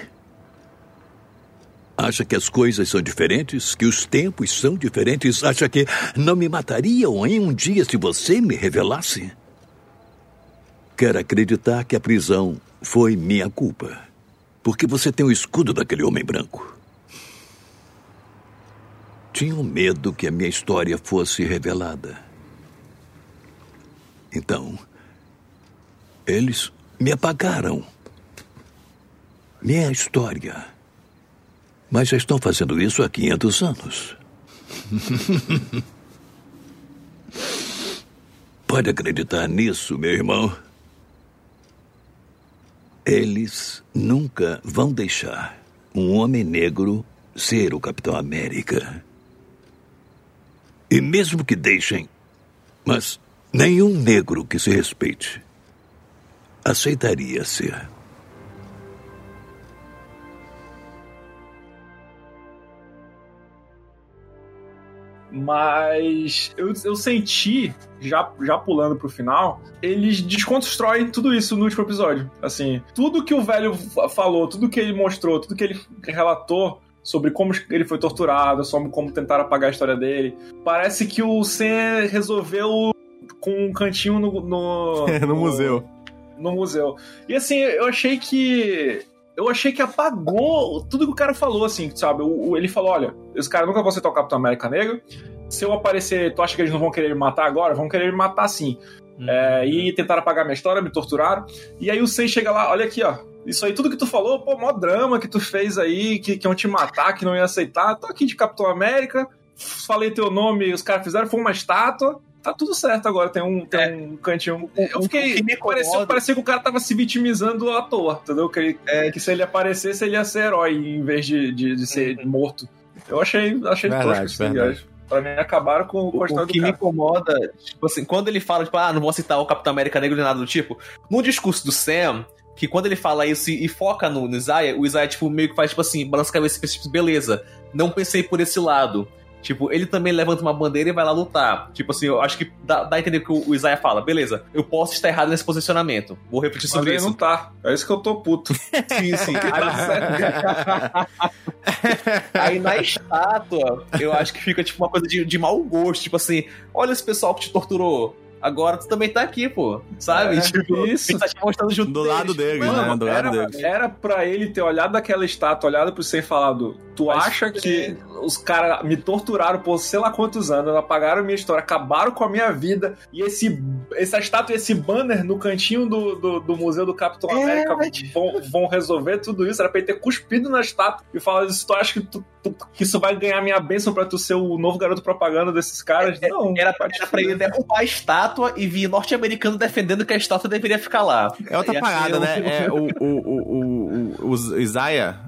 Acha que as coisas são diferentes? Que os tempos são diferentes? Acha que não me matariam em um dia se você me revelasse? Quer acreditar que a prisão foi minha culpa? Porque você tem o escudo daquele homem branco. Tinham medo que a minha história fosse revelada. Então, eles me apagaram. Minha história. Mas já estão fazendo isso há 500 anos. (laughs) Pode acreditar nisso, meu irmão. Eles nunca vão deixar um homem negro ser o Capitão América. E mesmo que deixem, mas nenhum negro que se respeite aceitaria ser. Mas eu, eu senti, já, já pulando pro final, eles desconstroem tudo isso no último episódio. Assim, tudo que o velho fa- falou, tudo que ele mostrou, tudo que ele relatou sobre como ele foi torturado, sobre como tentaram apagar a história dele. Parece que o Sen resolveu com um cantinho no, (laughs) no, no museu. no museu. E assim, eu achei que. Eu achei que apagou tudo que o cara falou, assim, sabe? O, o- ele falou: olha, esse cara nunca vão aceitar o Capitão América Negro. Se eu aparecer, tu acha que eles não vão querer me matar agora? Vão querer me matar sim. É, e tentaram apagar minha história, me torturaram. E aí o Sen chega lá, olha aqui, ó. Isso aí, tudo que tu falou, pô, mó drama que tu fez aí, que, que iam te matar, que não ia aceitar. Tô aqui de Capitão América, falei teu nome, os caras fizeram, foi uma estátua. Tá tudo certo agora, tem um, tem um cantinho. Eu o fiquei. que me Parecia, incomoda- parecia que o cara tava se vitimizando à toa, entendeu? Que, ele- que se ele aparecesse, ele ia ser herói em vez de, de, de ser morto. Eu achei, achei Verdade, tosco, assim, verdade. Pra mim, acabaram com, O do que me incomoda, tipo assim, quando ele fala, tipo, ah, não vou citar o Capitão América Negro nem nada do tipo, no discurso do Sam, que quando ele fala isso e, e foca no, no Isaiah, o Isaiah, tipo, meio que faz, tipo assim, balança a cabeça e pensa, tipo, beleza, não pensei por esse lado. Tipo, ele também levanta uma bandeira e vai lá lutar. Tipo assim, eu acho que dá, dá a entender que o, Isaiah fala, beleza, eu posso estar errado nesse posicionamento. Vou refletir Mas sobre ele isso. não tá. É isso que eu tô puto. (laughs) Sim, sim. Aí na estátua, eu acho que fica tipo uma coisa de, de mau gosto. Tipo assim, olha esse pessoal que te torturou. Agora tu também tá aqui, pô. Sabe? É, tipo, isso. ele tá te mostrando junto Do lado dele, Mano, né? Do lado era, dele. era pra ele ter olhado aquela estátua, olhado pro Sen e falado: Tu Mas- acha que os caras me torturaram por sei lá quantos anos, apagaram minha história, acabaram com a minha vida, e esse, essa estátua e esse banner no cantinho do, do, do Museu do Capitão É, América vão, vão resolver tudo isso? Era pra ele ter cuspido na estátua e falado: tu acha que, tu- que isso vai ganhar minha bênção pra tu ser o novo garoto propaganda desses caras? Não, Era, te era pra ele derrubar a estátua e vir norte-americano defendendo que a estátua deveria ficar lá. É outra parada, né? (laughs) É o, o, o, o, o, o Isaiah.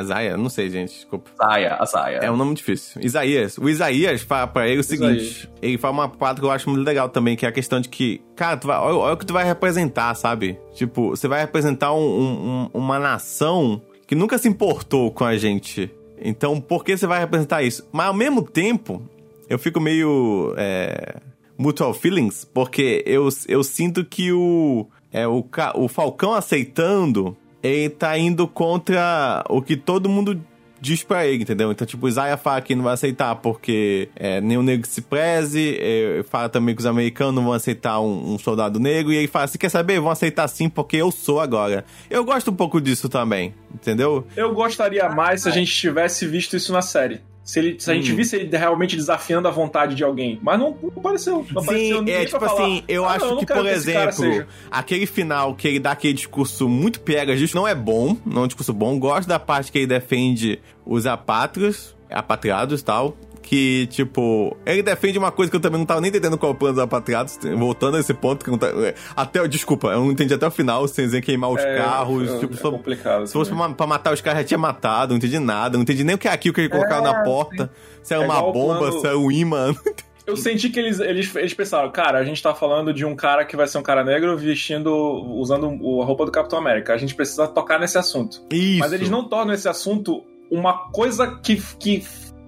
Isaiah? Não sei, gente, desculpa. Saia, a saia. É um nome difícil. Isaías. O Isaías fala pra ele o seguinte: ele fala uma parada que eu acho muito legal também, que é a questão de que, cara, tu vai, olha, olha o que tu vai representar, sabe? Tipo, você vai representar um- um- uma nação que nunca se importou com a gente. Então, por que você vai representar isso? Mas ao mesmo tempo, eu fico meio. É, mutual feelings, porque eu, eu sinto que o, é, o, o Falcão aceitando, ele tá indo contra o que todo mundo diz pra ele, entendeu? Então, tipo, o Isaiah fala que não vai aceitar porque é, nenhum negro se preze, é, fala também que os americanos não vão aceitar um, um soldado negro, e ele fala, se quer saber, vão aceitar sim porque eu sou agora. Eu gosto um pouco disso também, entendeu? Eu gostaria mais se a gente tivesse visto isso na série. Se, ele, se a gente Hum. visse ele realmente desafiando a vontade de alguém. Mas não, não apareceu. Não apareceu Sim, ninguém é tipo falar, assim, eu "Ah, acho não, que, por exemplo, seja." aquele final que ele dá aquele discurso muito pega justo não é bom, não é um discurso bom. Gosto da parte que ele defende os apátrios, apatriados e tal. Que, tipo, ele defende uma coisa que eu também não tava nem entendendo qual é o plano dos apatriados. Voltando a esse ponto, que não tá, até, desculpa, eu não entendi até o final, sem dizer queimar os É, carros. é, tipo, é só- complicado. se fosse pra, pra matar os caras, já tinha matado, não entendi nada, não entendi nem o que é aquilo que ele colocaram na porta. Se era É uma bomba, plano- se era um imã. (laughs) Eu senti que eles, eles, eles pensaram, cara, a gente tá falando de um cara que vai ser um cara negro vestindo, usando a roupa do Capitão América. A gente precisa tocar nesse assunto. Isso. Mas eles não tornam esse assunto uma coisa que, que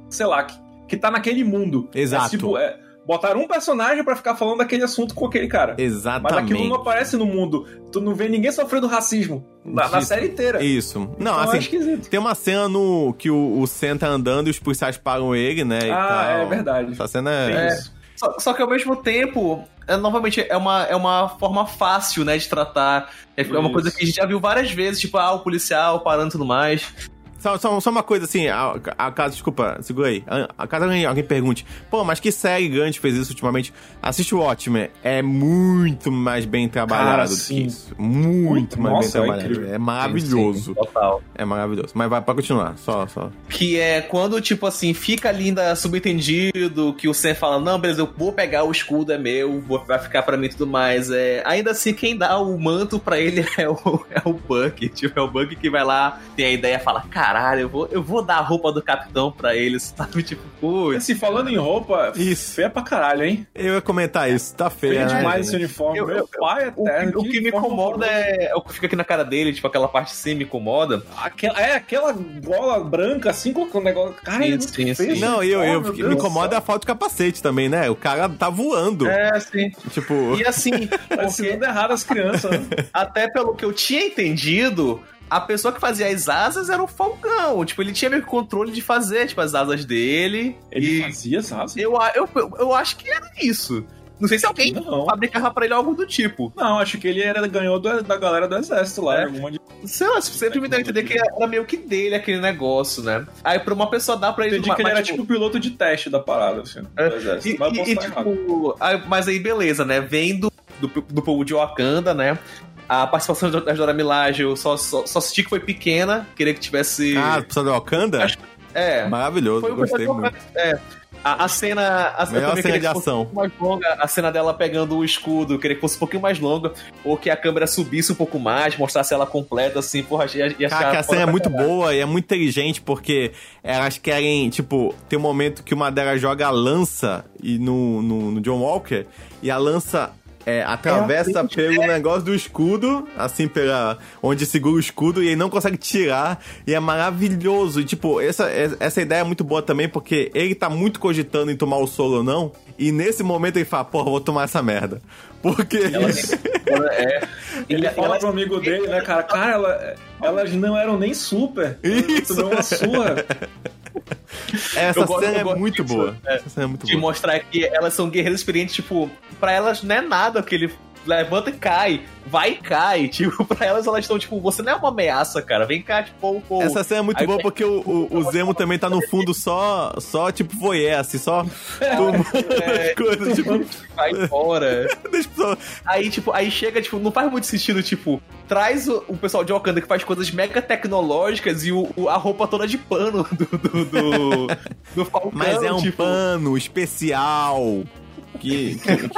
sei lá, que, que tá naquele mundo. Exato. É, tipo, é, botaram um personagem pra ficar falando daquele assunto com aquele cara. Mas Exatamente. aquilo não aparece no mundo. Tu não vê ninguém sofrendo racismo na, na série inteira. Isso. Não, Então, assim, é esquisito. tem uma cena no que o, o Sam tá andando e os policiais param ele, né? e Ah, tal. é verdade. Essa cena é. isso. Só, só que ao mesmo tempo, é, novamente, é uma, é uma forma fácil, né, de tratar. É, é uma Isso. coisa que a gente já viu várias vezes, tipo, ah, o policial parando e tudo mais. Só, só, só uma coisa assim, a, a caso, desculpa, segura aí. A, a caso alguém, alguém pergunte, pô, mas que série grande fez isso ultimamente? Assiste o Watchmen, é muito mais bem trabalhado Cara, do que sim. isso. Muito mais Nossa, é bem trabalhado. incrível. É maravilhoso. Sim, total. É maravilhoso. Mas vai pra continuar, só, só. Que é quando, tipo assim, fica linda subentendido, que o Sam fala, não, beleza, eu vou pegar o escudo, é meu, vou, vai ficar pra mim e tudo mais. É, ainda assim, quem dá o manto pra ele (laughs) é o, é o Buck. Tipo, é o Buck que vai lá, tem a ideia e fala, caralho, eu vou, eu vou dar a roupa do capitão pra eles, (laughs) sabe? Tipo, putz. Assim, falando em roupa, Isso. feia pra caralho, hein? Eu ia comentar isso, tá feio, Feia né? demais esse gente? uniforme. Eu- Meu eu- pai O, eterno. que- o que me uniforme incomoda é, é o que fica aqui na cara dele, tipo, aquela parte cima me incomoda. Aquela, é aquela gola branca, assim, com o negócio. Cara, Sim, é sim, feio. sim. Não, eu, eu, Oh, meu me incomoda céu. a falta de capacete também, né? O cara tá voando. É, sim. Tipo, E assim, Tá porque ensinando errado as crianças, né? (laughs) até pelo que eu tinha entendido, a pessoa que fazia as asas era o Falcão. Tipo, ele tinha meio que controle de fazer, tipo, as asas dele. Ele fazia, sabe? eu, a- eu, eu, eu acho que era isso. Não sei se alguém Não. fabricava pra ele algo do tipo. Não, acho que ele era, ganhou do- da galera do exército lá. É. Alguma de... Sei lá, sempre me deu a entender que era meio que dele aquele negócio, né? Aí pra uma pessoa dar pra ele... Entendi uma- que ele mas, era tipo o piloto de teste da parada, assim, É, do exército. E, Mas e- e, tipo, aí- mas aí beleza, né? Vem do, do, do povo de Wakanda, né? A participação da Dora Milaje eu só, só, só senti que foi pequena, queria que tivesse. ah, pessoal do Wakanda? Acho- é. Maravilhoso, gostei muito. É. A, a cena. A, Melhor cena de ação. Um mais longa, a cena dela pegando o escudo, queria que fosse um pouquinho mais longa, ou que a câmera subisse um pouco mais, mostrasse ela completa, assim, porra, ia, ia Cara, que a cena é muito boa e é muito inteligente porque elas querem, tipo, tem um momento que uma delas joga a lança e no, no, no John Walker e a lança é, atravessa pelo negócio do escudo, assim, pela onde segura o escudo e ele não consegue tirar e é maravilhoso. E, tipo, essa, essa ideia é muito boa também porque ele tá muito cogitando em tomar o solo ou não e nesse momento ele fala, porra, vou tomar essa merda. Porque... Ela tem- é, Ele fala ela- pro amigo dele, né, cara? Cara, ela- elas não eram nem super. Isso. Tu deu uma surra. essa Eu cena é gosto muito disso, boa. é. Essa cena é muito de boa. mostrar que elas são guerreiras experientes, tipo, pra elas não é nada que ele levanta e cai, vai e cai, (laughs) tipo, pra elas elas estão, tipo, você não é uma ameaça, cara, vem cá, tipo. Essa cena é muito Aí boa porque o, o, o Zemo também tá no fundo só, só tipo, voyeur, assim, só É, (laughs) coisas, tipo, vai embora. (laughs) Aí, tipo, aí chega, tipo, não faz muito sentido, tipo, traz o, o pessoal de Wakanda que faz coisas mega tecnológicas e o, o- a roupa toda de pano do, do, do, do Falcão, Mas é um tipo, pano especial que, que-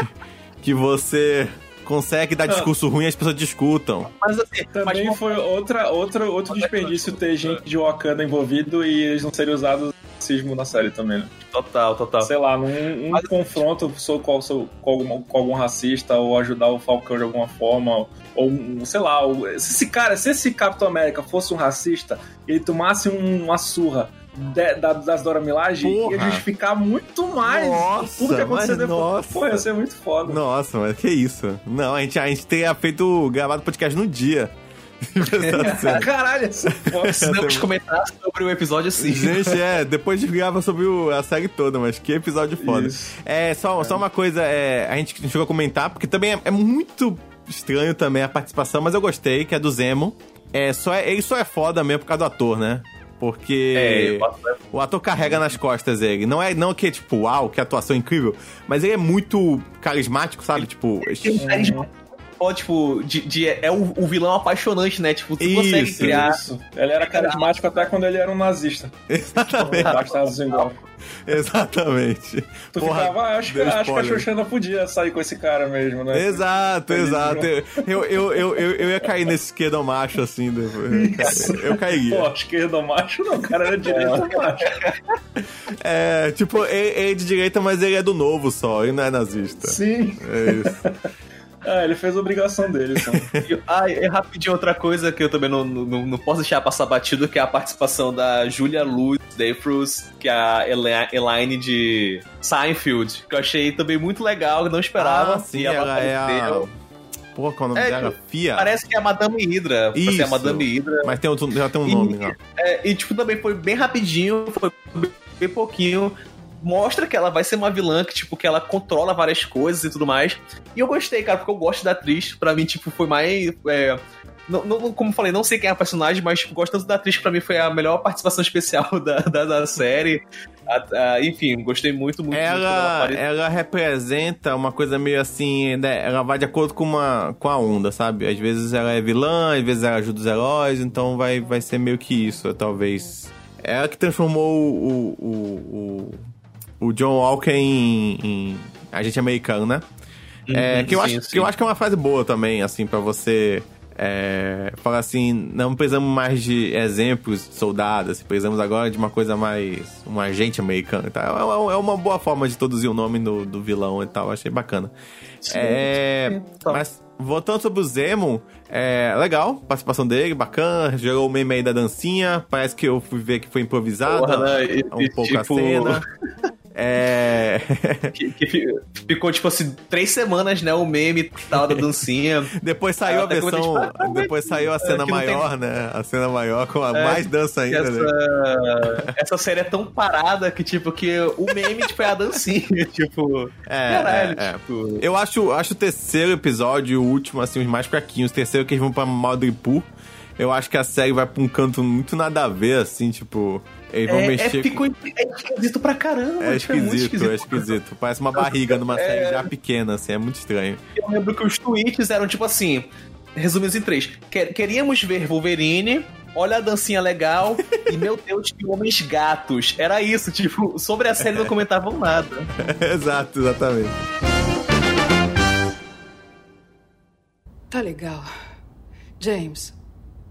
que você consegue dar discurso ruim e as pessoas discutam. Mas assim, Também mas, foi outra, outra, outro desperdício ter gente de Wakanda envolvido e eles não serem usados no racismo na série também, né? total, total. Sei lá, num um Mas- confronto sou, com, sou, com, algum, com algum racista ou ajudar o Falcão de alguma forma, ou sei lá, ou- se esse cara, se esse Capitão América fosse um racista, ele tomasse um- uma surra de- da- das Dora Milaje, ia justificar muito mais Nossa, tudo que aconteceu mas depois. nossa. Pô, ia ser muito foda. Nossa, mas que isso? Não, a gente, a gente teria feito gravado podcast no dia. (laughs) Caralho, é foda. Precisamos comentar sobre o episódio sim. Gente, é, depois a gente grava sobre o- a série toda, mas que episódio foda. Isso. É, só, só uma coisa, é, a gente chegou a comentar, porque também é, é muito estranho também a participação, mas eu gostei, que é do Zemo. É, só é, ele só é foda mesmo por causa do ator, né? Porque É, o ator carrega nas costas ele. Não é não que tipo, uau, que atuação incrível, mas ele é muito carismático, sabe? Tipo, um carisma ó, tipo, de, de- é o, o vilão apaixonante, né? Tipo, tu consegue Isso, criar. Isso. Ele era carismático até quando ele era um nazista. exatamente, exatamente. Tu Porra, ficava, ah, acho, que, acho que a. Xoxana podia sair com esse cara mesmo, né? Exato, Feliz exato. Eu, eu, eu, eu, eu ia cair nesse esquerdo macho assim. depois. Eu, eu cairia. Pô, esquerdo macho não, o cara era direito macho. É, tipo, ele, ele é de direita, mas ele é do novo só, ele não é nazista. Sim. É isso. Ah, ele fez a obrigação dele, então. (laughs) E, ah, é rapidinho outra coisa que eu também não, não, não posso deixar passar batido, que é a participação da Julia Louis Dreyfus, que é a Elaine de Seinfeld, que eu achei também muito legal, que não esperava. Ah, sim, E ela é a. Pô, qual é o nome É, dela? tipo, Fia. Parece que é a Madame Hydra, pra ser a Isso. Madame Hydra. Mas tem outro, já tem um E- nome, não. É, e, tipo, também foi bem rapidinho, foi bem pouquinho. Mostra que ela vai ser uma vilã, que, tipo, que ela controla várias coisas e tudo mais. E eu gostei, cara, porque eu gosto da atriz. Pra mim, tipo, foi mais. é, não, não- como falei, não sei quem é a personagem, mas, tipo, gosto tanto da atriz que pra mim foi a melhor participação (laughs) especial da, da, da série. A- a- enfim, gostei muito, muito. muito Ela, apareceu. ela representa uma coisa meio assim, né? Ela vai de acordo com, uma, com a onda, sabe? Às vezes ela é vilã, às vezes ela ajuda os heróis, então vai, vai ser meio que isso, talvez. Ela que transformou o, o, o, o John Walker em, em agente americano, né? É, Uhum, que, eu sim, acho, sim. que eu acho que é uma frase boa também, assim, pra você É, fala assim, não precisamos mais de exemplos de soldados, precisamos agora de uma coisa mais. um agente americano e tal. É uma, é uma boa forma de introduzir o nome do, do vilão e tal, achei bacana. é, mas voltando sobre o Zemo, é legal, participação dele, bacana, gerou o meme aí da dancinha, parece que eu fui ver que foi improvisado Porra, né? Um pouco a tipo, cena. (laughs) É. (laughs) Que, que fi- ficou, tipo assim, três semanas, né? O meme tal da dancinha. (laughs) Depois saiu a versão. Depois saiu a cena não tem- maior, né? A cena maior com a É, mais dança ainda, né? essa, essa série é tão parada que, tipo, que o meme, tipo, é a dancinha. (laughs) tipo, É, caralho, é, é. tipo... Eu acho, acho o terceiro episódio o último, assim, os mais fraquinhos. O terceiro que eles vão pra Madripoor. Eu acho que a série vai pra um canto muito nada a ver, assim, tipo. Eles vão É, é, mexer. com- ficou, é esquisito pra caramba. É tipo, é muito esquisito, esquisito. é esquisito. Parece uma barriga numa É. série já pequena, assim, é muito estranho. Eu lembro que os tweets eram tipo assim, resumidos em três. Quer- Queríamos ver Wolverine, olha a dancinha legal, e meu Deus, que homens gatos. Era isso, tipo, sobre a série não comentavam nada. (laughs) Exato, exatamente. Tá legal. James,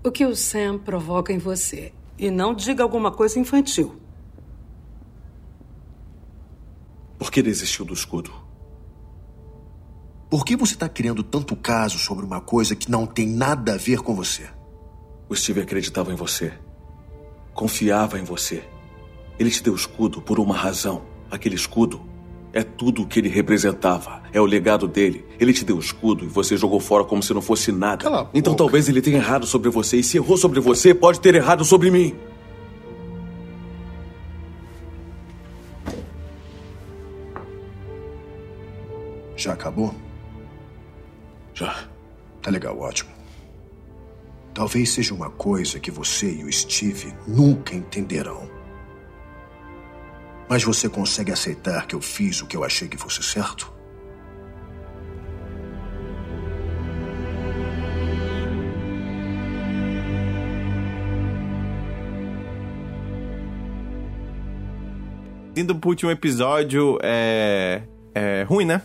o que o Sam provoca em você? E não diga alguma coisa infantil. Por que desistiu do escudo? Por que você tá criando tanto caso sobre uma coisa que não tem nada a ver com você? O Steve acreditava em você. Confiava em você. Ele te deu o escudo por uma razão. Aquele escudo é tudo o que ele representava. É o legado dele. Ele te deu o escudo e você jogou fora como se não fosse nada. Cala então boca. talvez ele tenha errado sobre você. E se errou sobre você, pode ter errado sobre mim. Já acabou? Já. Tá legal, ótimo. Talvez seja uma coisa que você e o Steve nunca entenderão. Mas você consegue aceitar que eu fiz o que eu achei que fosse certo? Indo pro último episódio, é. É ruim, né?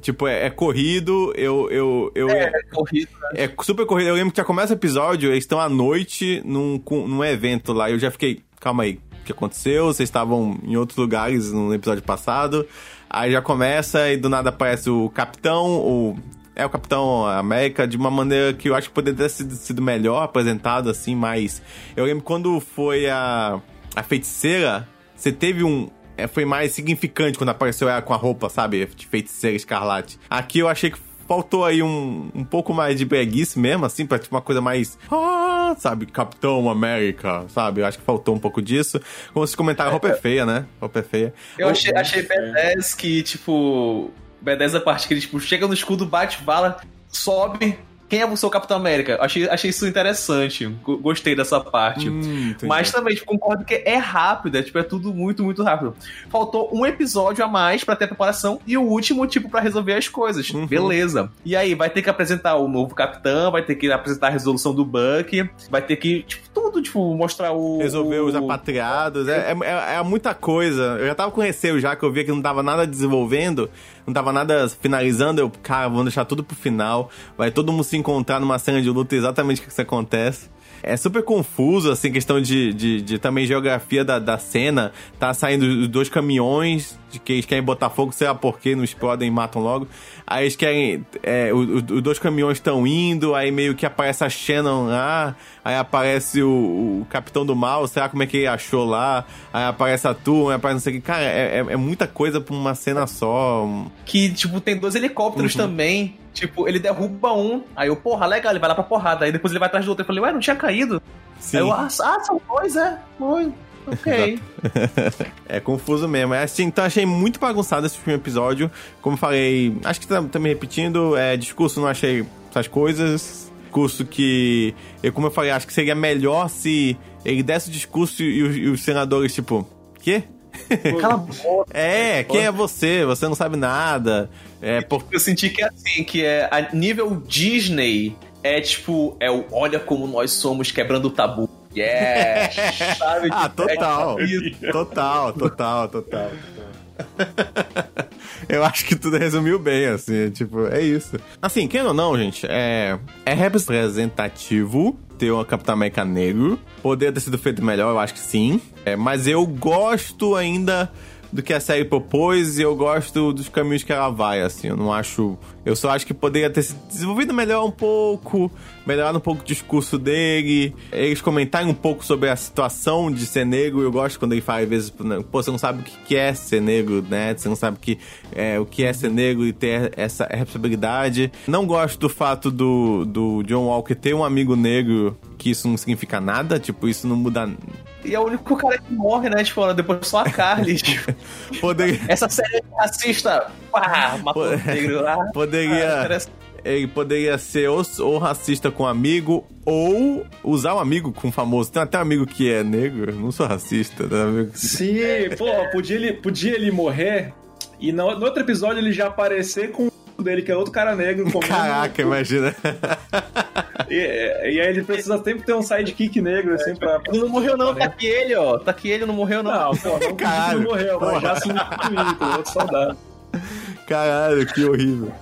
Tipo, é, é corrido, eu. eu, eu É, corrido, né? É super corrido. Eu lembro que já começa o episódio, eles estão à noite num, com- num evento lá. Eu já fiquei, calma aí, que aconteceu? Vocês estavam em outros lugares no episódio passado. Aí já começa e do nada aparece o capitão, o. É o Capitão América de uma maneira que eu acho que poderia ter sido, melhor apresentado, assim, mas. Eu lembro quando foi a. A feiticeira, você teve um. é, foi mais significante quando apareceu ela com a roupa, sabe? De feiticeira escarlate. Aqui eu achei que faltou aí um, um pouco mais de preguiça mesmo, assim, pra tipo, uma coisa mais. Ah, sabe? Capitão América, sabe? Eu acho que faltou um pouco disso. Como vocês comentaram, a roupa é feia, né? Roupa é feia. Eu achei, achei B10 que, tipo. B10 a parte que ele, tipo, chega no escudo, bate bala, sobe. Quem é o seu Capitão América? Achei, achei isso interessante. Go- Gostei dessa parte. Hum. Mas também, tipo, concordo que é rápido, é, tipo, é tudo muito, muito rápido. Faltou um episódio a mais pra ter a preparação e o último, tipo, pra resolver as coisas. Uhum. Beleza. E aí, vai ter que apresentar o novo capitão, vai ter que apresentar a resolução do Buck, vai ter que, tipo, tudo, tipo, mostrar o. Resolver os apatriados, é, é, é muita coisa. Eu já tava com receio já, que eu via que não tava nada desenvolvendo, não tava nada finalizando. Eu, cara, vamos deixar tudo pro final. Vai todo mundo se encontrar numa cena de luta exatamente o que isso acontece. É super confuso, assim, questão de, de, de também geografia da, da cena. Tá saindo os dois caminhões de que eles querem botar fogo, sei lá por quê, não explodem e matam logo. Aí eles querem. é, o- o- os dois caminhões estão indo, aí meio que aparece a Shannon lá, aí aparece o, o Capitão do Mal, sei lá como é que ele achou lá, aí aparece a turma, aí aparece não sei o que. Cara, é, é- é muita coisa pra uma cena só. Que, tipo, tem dois helicópteros Uhum. também. Tipo, ele derruba um, aí eu, porra, legal, ele vai lá pra porrada. Aí depois ele vai atrás do outro. Eu falei, ué, não tinha caído? Sim. Aí eu, ah, ah, são dois, é? Foi. Ok. (laughs) É confuso mesmo. É assim, então achei muito bagunçado esse primeiro episódio. Como falei, acho que tá, tá me repetindo. É, discurso não achei essas coisas. Discurso que, eu, como eu falei, acho que seria melhor se ele desse o discurso e os, e os senadores, tipo, quê? Cala a boca. É, quem é você? Você não sabe nada. É, por... Eu senti que é assim, que é a nível Disney, é tipo, é o olha como nós somos quebrando o tabu. Yeah! (laughs) Sabe? Ah, é total. isso. Total, total, total. (laughs) Eu acho que tudo resumiu bem, assim, tipo, é isso. Assim, quem ou não, gente, é, é representativo ter uma Capitã América negro. Poderia ter sido feito melhor, eu acho que sim. É, mas eu gosto ainda do que a série propôs e eu gosto dos caminhos que ela vai, assim. Eu não acho. Eu só acho que poderia ter se desenvolvido melhor um pouco, melhorar um pouco o discurso dele, eles comentarem um pouco sobre a situação de ser negro. Eu gosto quando ele fala, às vezes, né, pô, você não sabe o que é ser negro, né? Você não sabe o que é, o que é ser negro e ter essa responsabilidade. Não gosto do fato do, do John Walker ter um amigo negro que isso não significa nada, tipo, isso não muda. E é o único cara que morre, né? Tipo, depois só a Carly. (laughs) tipo, Poderia, essa série é racista. Pá, matou o negro lá. (laughs) poderia, Ah, ele poderia ser ou, ou racista com um amigo ou usar um amigo com um famoso. Tem até um amigo que é negro, não sou racista, né? Amigo? Sim, pô, podia ele, podia ele morrer e no, no outro episódio ele já aparecer com o dele, que é outro cara negro. comendo- Caraca, imagina. E, e aí ele precisa sempre ter um sidekick negro, assim, pra... Ele não morreu, não. Tá aqui ele, ó. Tá aqui ele, não morreu, não. Não, pô, não que (laughs) Caralho, não morreu, porra. mas já se incluiu, tem outro soldado. Caralho, que horrível.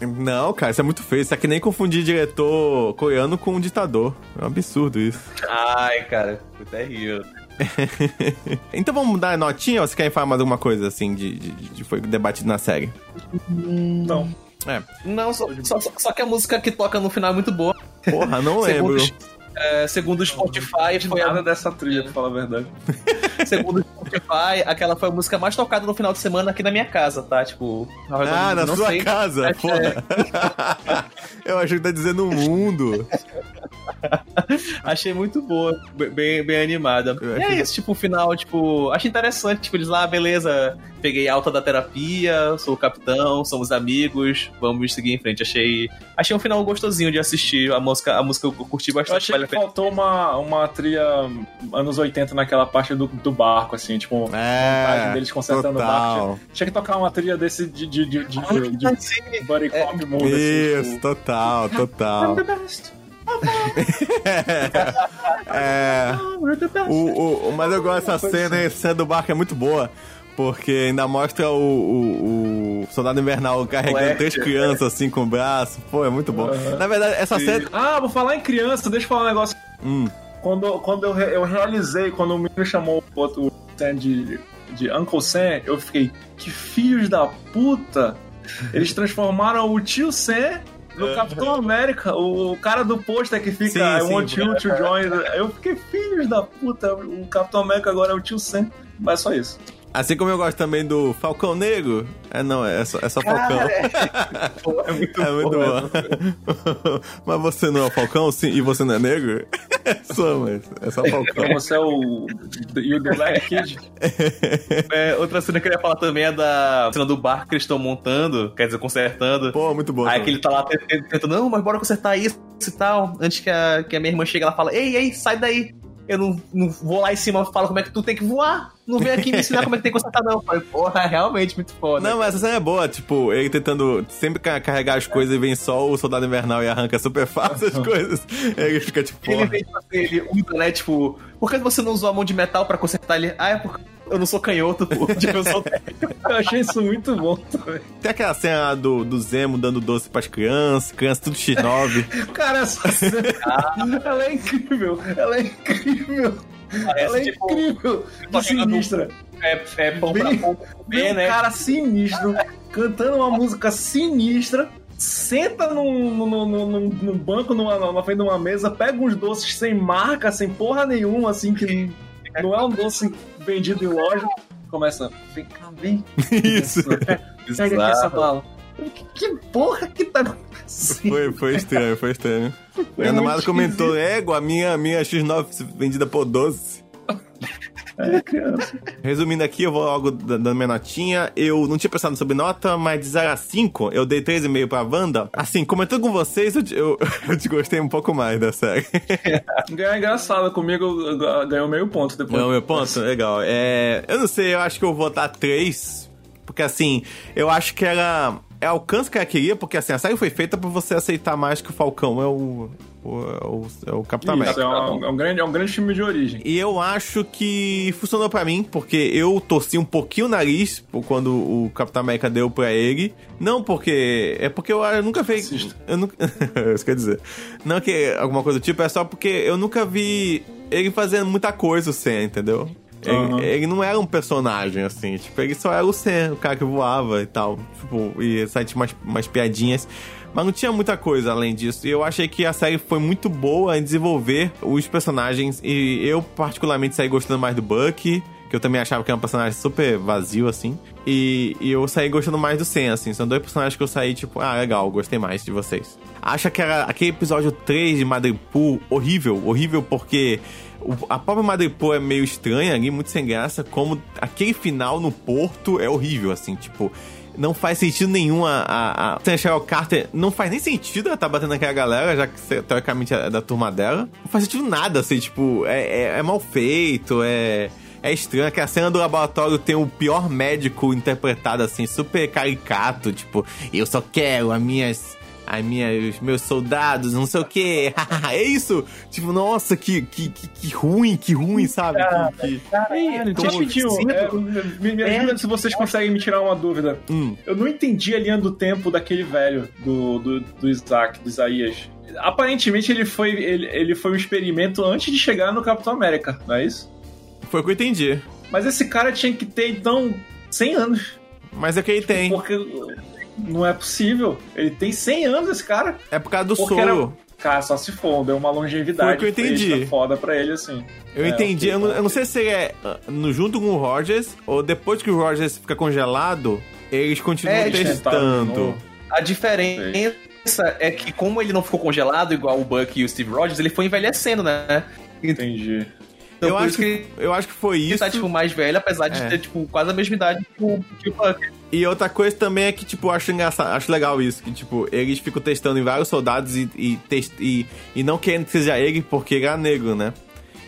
Não, cara, isso é muito feio. Isso é que nem confundir diretor coreano com um ditador. É um absurdo isso. Ai, cara. Foi terrível. (laughs) então vamos dar notinha ou você quer falar mais alguma coisa assim de, de, de foi debatido na série? Não. É. Não, só, só, só que a música que toca no final é muito boa. Porra, não (laughs) Segundo, lembro. os- é, segundo o Spotify, De foi a nada dessa trilha, pra falar a verdade. (laughs) Segundo o Spotify, aquela foi a música mais tocada no final de semana aqui na minha casa, tá? Tipo, ao redor Ah, na não sua sei. casa, (laughs) Acho que porra. Eu achei que tá dizendo no mundo. (laughs) Achei muito boa, be- bem, bem animada. E é isso, tipo, o final, tipo, achei interessante, tipo, eles lá, beleza, peguei alta da terapia, sou o capitão, somos amigos, vamos seguir em frente. Achei, achei um final gostosinho de assistir, a música, a música eu curti bastante. Eu achei vale que faltou uma, uma trilha anos 80 naquela parte do, do barco, assim, tipo, a montagem É, deles consertando o barco. total. Tinha que tocar uma trilha desse de, de, de, de, de, Ah, sim. Buddy Cop Mode, assim, Isso, tipo, total, total. (laughs) é, o, o, o- mas eu gosto dessa cena, a cena do barco é muito boa. Porque ainda mostra o, o, o soldado invernal carregando três crianças assim com o braço. Pô, é muito bom. Na verdade, essa série. Ah, vou falar em criança, deixa eu falar um negócio. Hum. Quando, quando eu, eu realizei, quando o menino chamou o outro Sam de, de Uncle Sam, eu fiquei, que filhos da puta! Eles transformaram o tio Sam no Capitão América, o cara do pôster que fica Sim, I sim. want you to join. Eu fiquei, filhos da puta, o Capitão América agora é o tio Sam. Mas é só isso. Assim como eu gosto também do Falcão Negro. É, não, é só, é só Falcão. Pô, (laughs) é muito, É muito bom. bom. (laughs) mas você não é o Falcão? Sim, e você não é negro? (laughs) Sou, mas é só Falcão. Então você é o. E o The Black Kid? É, outra cena que eu ia falar também é da cena do barco que eles estão montando, quer dizer, consertando. Pô, muito bom. Aí também. que ele tá lá tentando, não, mas bora consertar isso e tal. Antes que a, que a minha irmã chegue, ela fala, ei, ei, sai daí. Eu não, não vou lá em cima e falo como é que tu tem que voar. Não vem aqui me ensinar como é que tem que consertar, não. Eu falei, porra, é realmente muito foda. Não, mas essa cena é boa, tipo, ele tentando sempre ca- carregar as coisas e vem só o soldado invernal e arranca super fácil as coisas. (laughs) Ele fica tipo, Ele porra. vem fazer, ele usa, né, tipo, por que você não usou a mão de metal pra consertar ele? Ah, é porque eu não sou canhoto, pô. (laughs) Tipo, eu sou Eu achei isso muito bom também. Tem aquela cena do, do Zemo dando doce pras crianças, crianças tudo X9. (laughs) Cara, essa cena, ela é incrível. Ela é incrível. ela é tipo, incrível. tá sinistra. é, é pão pra Vem- pão Vem comer, um né? cara sinistro, cantando uma música sinistra, senta num, num, num, num- num banco numa, na frente de uma mesa, pega uns doces sem marca, sem porra nenhuma, assim, que não é um doce vendido em loja. Começa, vem cá, vem. (laughs) Isso. Pega aqui essa bala. Que, que porra que tá acontecendo? Foi, foi estranho, foi estranho. Minha muito namorada comentou, égua, a minha, minha X9 vendida por 12. (laughs) É, criança. Resumindo aqui, eu vou logo da- dando minha notinha. Eu não tinha pensado sobre nota, mas de 0 a 5, eu dei 3,5 pra Wanda. Assim, comentando com vocês, eu, eu, (laughs) eu te gostei um pouco mais da série. (laughs) Ganhar engraçado comigo, ganhou meio ponto depois. Não, meu ponto? Legal. É, eu não sei, eu acho que eu vou dar 3. Porque assim, eu acho que ela. É alcance que ela queria, porque assim, a série foi feita pra você aceitar mais que o Falcão é o. o, é o, é o Capitão América. é, um, é um grande, é um grande filme de origem. E eu acho que funcionou pra mim, porque eu torci um pouquinho o nariz quando o Capitão América deu pra ele. Não porque. É porque eu, eu nunca vi. Eu nunca, (laughs) isso quer dizer. Não que alguma coisa do tipo, é só porque eu nunca vi ele fazendo muita coisa o Sam, entendeu? Ele, não era um personagem, assim, tipo, ele só era o Sam, o cara que voava e tal. Tipo, e sai tinha umas, umas piadinhas. Mas não tinha muita coisa além disso. E eu achei que a série foi muito boa em desenvolver os personagens. E eu, particularmente, saí gostando mais do Bucky. Que eu também achava que era um personagem super vazio, assim. E, e eu saí gostando mais do Sam, assim. São dois personagens que eu saí, tipo, ah, legal, gostei mais de vocês. Acha que era aquele episódio 3 de Madripoor horrível. Horrível porque a própria Madripoor é meio estranha ali, muito sem graça. Como aquele final no porto é horrível, assim, tipo não faz sentido nenhum a, a, a Cheryl Carter. Não faz nem sentido ela tá batendo naquela galera, já que teoricamente é da turma dela. Não faz sentido nada, assim, tipo, é, é, é mal feito, é. É estranho que a cena do laboratório tem o pior médico interpretado assim, super caricato, tipo, eu só quero as minhas. As minhas, os meus soldados, não sei o que. (laughs) é isso! Tipo, nossa, que, que, que, que ruim, que ruim, sabe? Que, que... Caralho, Então, é, me, me ajuda se vocês conseguem me tirar uma dúvida. Hum. Eu não entendi a linha do tempo daquele velho, do, do, do Isaac, do Isaías. Aparentemente ele foi, ele, ele foi um experimento antes de chegar no Capitão América, não é isso? Foi o que eu entendi. Mas esse cara tinha que ter, então, 100 anos. Mas é que ele tem. Porque não é possível. Ele tem 100 anos, esse cara. É por causa do soro. era- Cara, só se for, deu uma longevidade Foi o que eu entendi. fresca foda pra ele, assim. Eu É, entendi. eu, não, tá. eu não sei se ele é ah, no, junto com o Rogers ou depois que o Rogers fica congelado, eles continuam É, testando. A diferença é que, como ele não ficou congelado igual o Buck e o Steve Rogers, ele foi envelhecendo, né? Entendi. Então, eu, acho que que, eu acho que foi ele isso. tá, tipo, mais velho, apesar de É. ter, tipo, quase a mesma idade que o, que o Buck. E outra coisa também é que, tipo, eu acho engraçado, acho legal isso, que, tipo, eles ficam testando em vários soldados e, e, test, e, e não querendo que seja ele porque ele era negro, né?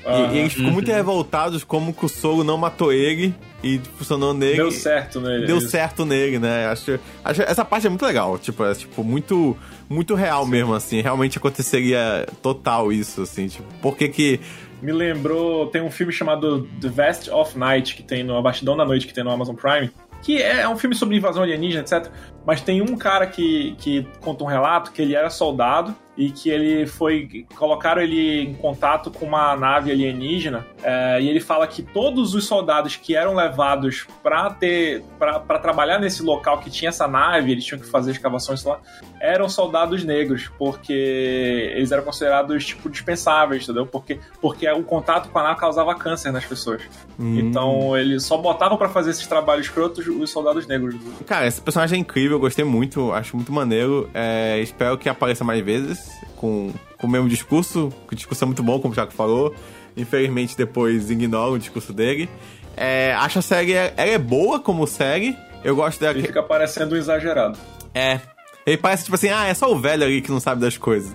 E-. E, eles ficam muito revoltados como que o soro não matou ele e funcionou nele. Deu certo nele. Deu isso. certo nele, né? Acho, acho essa parte é muito legal, tipo, é tipo muito muito real mesmo assim, realmente aconteceria total isso assim, tipo, por que que Me lembrou, tem um filme chamado The Vast of Night, que tem no A Bastidão da Noite, que tem no Amazon Prime, que é um filme sobre invasão alienígena, etc. Mas tem um cara que, que conta um relato que ele era soldado e que ele foi. colocaram ele em contato com uma nave alienígena. é, e ele fala que todos os soldados que eram levados pra ter. para trabalhar nesse local que tinha essa nave, eles tinham que fazer escavações lá, eram soldados negros, porque eles eram considerados, tipo, dispensáveis, entendeu? Porque, porque o contato com a nave causava câncer nas pessoas. Hum. Então, eles só botavam pra fazer esses trabalhos escrotos os soldados negros. Cara, esse personagem é incrível, eu gostei muito, acho muito maneiro. É, espero que apareça mais vezes com, com o mesmo discurso, que o discurso é muito bom, como o Thiago falou. Infelizmente, depois ignora o discurso dele. É, acho a série, ela é boa como série. Eu gosto dela. Ele fica parecendo um exagerado. É. Ele parece tipo assim, ah, é só o velho ali que não sabe das coisas.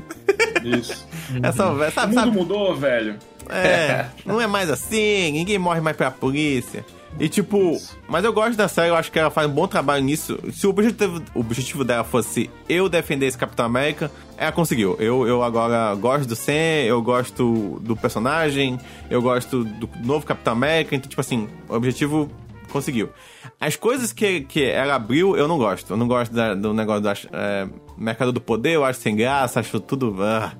Isso. (laughs) É só o velho, o sabe? mundo sabe? mudou, velho. É, (laughs) não é mais assim, ninguém morre mais pra polícia. E tipo, mas eu gosto da série, eu acho que ela faz um bom trabalho nisso. Se o objetivo, o objetivo dela fosse eu defender esse Capitão América, ela conseguiu. Eu, eu agora gosto do Sam, eu gosto do personagem, eu gosto do novo Capitão América, então, tipo assim, o objetivo conseguiu. As coisas que, que ela abriu, eu não gosto. Eu não gosto da- do negócio do é, mercado do poder, eu acho sem graça, acho tudo. ah,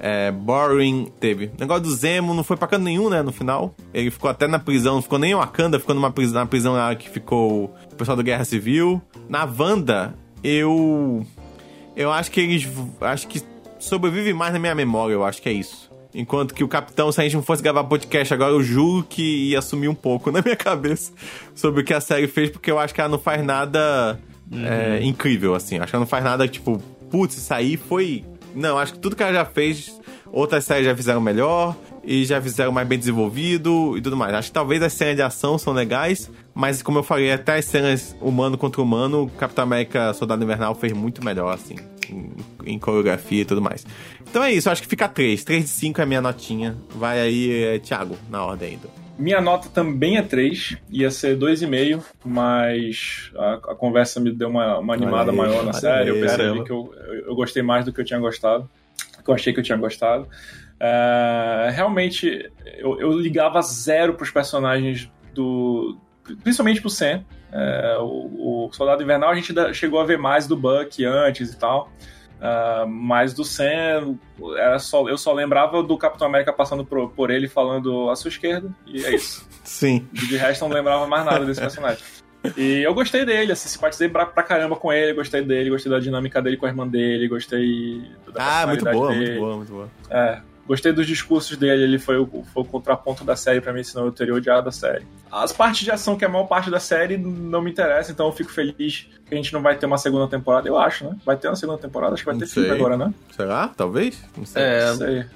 é, boring. Teve. O negócio do Zemo não foi pra canto nenhum, né? No final. Ele ficou até na prisão, não ficou nem em Wakanda, ficou numa prisão, na prisão lá que ficou o pessoal da Guerra Civil. Na Wanda, eu. Eu acho que eles. Acho que sobrevive mais na minha memória, eu acho que é isso. Enquanto que o Capitão, se a gente não fosse gravar podcast agora, eu juro que ia sumir um pouco (laughs) na minha cabeça sobre o que a série fez, porque eu acho que ela não faz nada é, incrível, assim. Acho que ela não faz nada tipo, putz, isso aí foi. Não, acho que tudo que ela já fez, outras séries já fizeram melhor e já fizeram mais bem desenvolvido e tudo mais. Acho que talvez as cenas de ação são legais, mas como eu falei, até as cenas humano contra humano, Capitão América Soldado Invernal fez muito melhor, assim, em, em coreografia e tudo mais. Então é isso, acho que fica 3. 3 de 5 é a minha notinha. Vai aí, é, Thiago, na ordem ainda. Minha nota também é 3, ia ser 2,5, mas a, a conversa me deu uma, uma animada aí, maior na série. aí, eu percebi que eu, eu, eu gostei mais do que eu tinha gostado, que eu achei que eu tinha gostado. É, realmente, eu, eu ligava zero pros personagens do. Principalmente pro Sam. É, o, o Soldado Invernal a gente da- chegou a ver mais do Buck antes e tal. Ah, mas do Sam, era só, eu só lembrava do Capitão América passando por, por ele falando à sua esquerda, e é isso. (laughs) Sim. De resto, não lembrava mais nada desse personagem. E eu gostei dele, assim, simpatizei pra, pra caramba com ele, gostei dele, gostei da dinâmica dele com a irmã dele, gostei da Ah, muito boa, dele. muito boa, muito boa. É, gostei dos discursos dele, ele foi o, foi o contraponto da série pra mim, senão eu teria odiado a série. As partes de ação, que é a maior parte da série, não me interessa, então eu fico feliz que a gente não vai ter uma segunda temporada, eu acho, né? Vai ter uma segunda temporada, acho que vai Não ter filme sei. agora, né? Será? Talvez? Não sei. É, Não sei.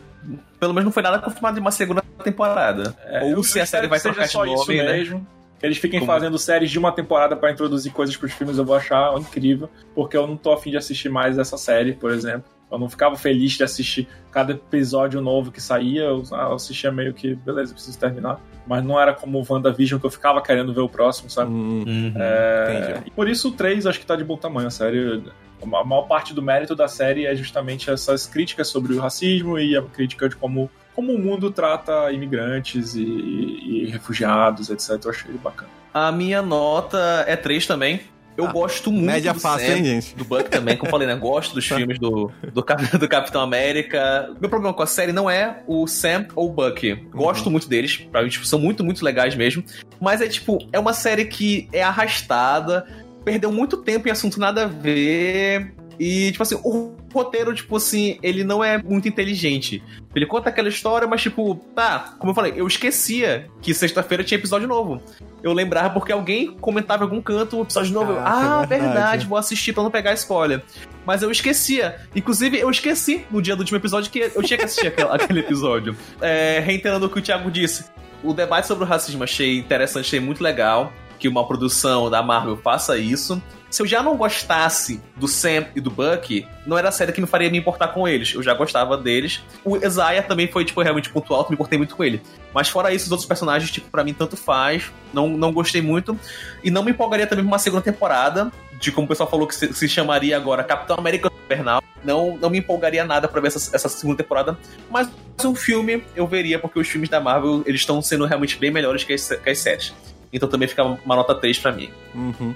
pelo menos não foi nada confirmado de uma segunda temporada. É, Ou se a série vai de só isso né? mesmo. Que eles fiquem Como- fazendo séries de uma temporada pra introduzir coisas pros filmes, eu vou achar incrível, porque eu não tô afim de assistir mais essa série, por exemplo. Eu não ficava feliz de assistir cada episódio novo que saía, eu, ah, eu assistia meio que, beleza, preciso terminar. Mas não era como o WandaVision, que eu ficava querendo ver o próximo, sabe? Hum, Uhum. É, entendi. e por isso o 3 acho que tá de bom tamanho, a série. A maior parte do mérito da série é justamente essas críticas sobre o racismo e a crítica de como, como o mundo trata imigrantes e, e refugiados, etc. Eu achei bacana. A minha nota é 3 também. Eu Ah, gosto muito média do fácil, Sam, hein, gente? do Buck também, como eu falei, né? Gosto dos (laughs) filmes do, do, do Capitão América. Meu problema com a série não é o Sam ou o Buck. Gosto muito deles, pra mim, tipo, são muito, muito legais mesmo. Mas é tipo, é uma série que é arrastada, perdeu muito tempo em assunto nada a ver. E, tipo assim, o roteiro, tipo assim, ele não é muito inteligente. Ele conta aquela história, mas, tipo, tá, como eu falei, eu esquecia que sexta-feira tinha episódio novo. Eu lembrava porque alguém comentava em algum canto o episódio novo. eu, Ah, ah, é verdade. verdade, vou assistir pra não pegar spoiler. Mas eu esquecia. Inclusive, eu esqueci no dia do último episódio que eu tinha que assistir aquele, (laughs) aquele episódio. É, reiterando o que o Thiago disse, o debate sobre o racismo achei interessante, achei muito legal que uma produção da Marvel faça isso. Se eu já não gostasse do Sam e do Bucky, não era a série que me faria me importar com eles. Eu já gostava deles. O Isaiah também foi, tipo, realmente ponto alto, me importei muito com ele. Mas fora isso, os outros personagens, tipo, pra mim tanto faz. Não, não gostei muito. E não me empolgaria também pra uma segunda temporada. De como o pessoal falou que se, se chamaria agora Capitão América Infernal. Não, não me empolgaria nada pra ver essa, essa segunda temporada. Mas um filme eu veria, porque os filmes da Marvel, eles estão sendo realmente bem melhores que as, que as séries. Então também fica uma nota 3 pra mim. Uhum.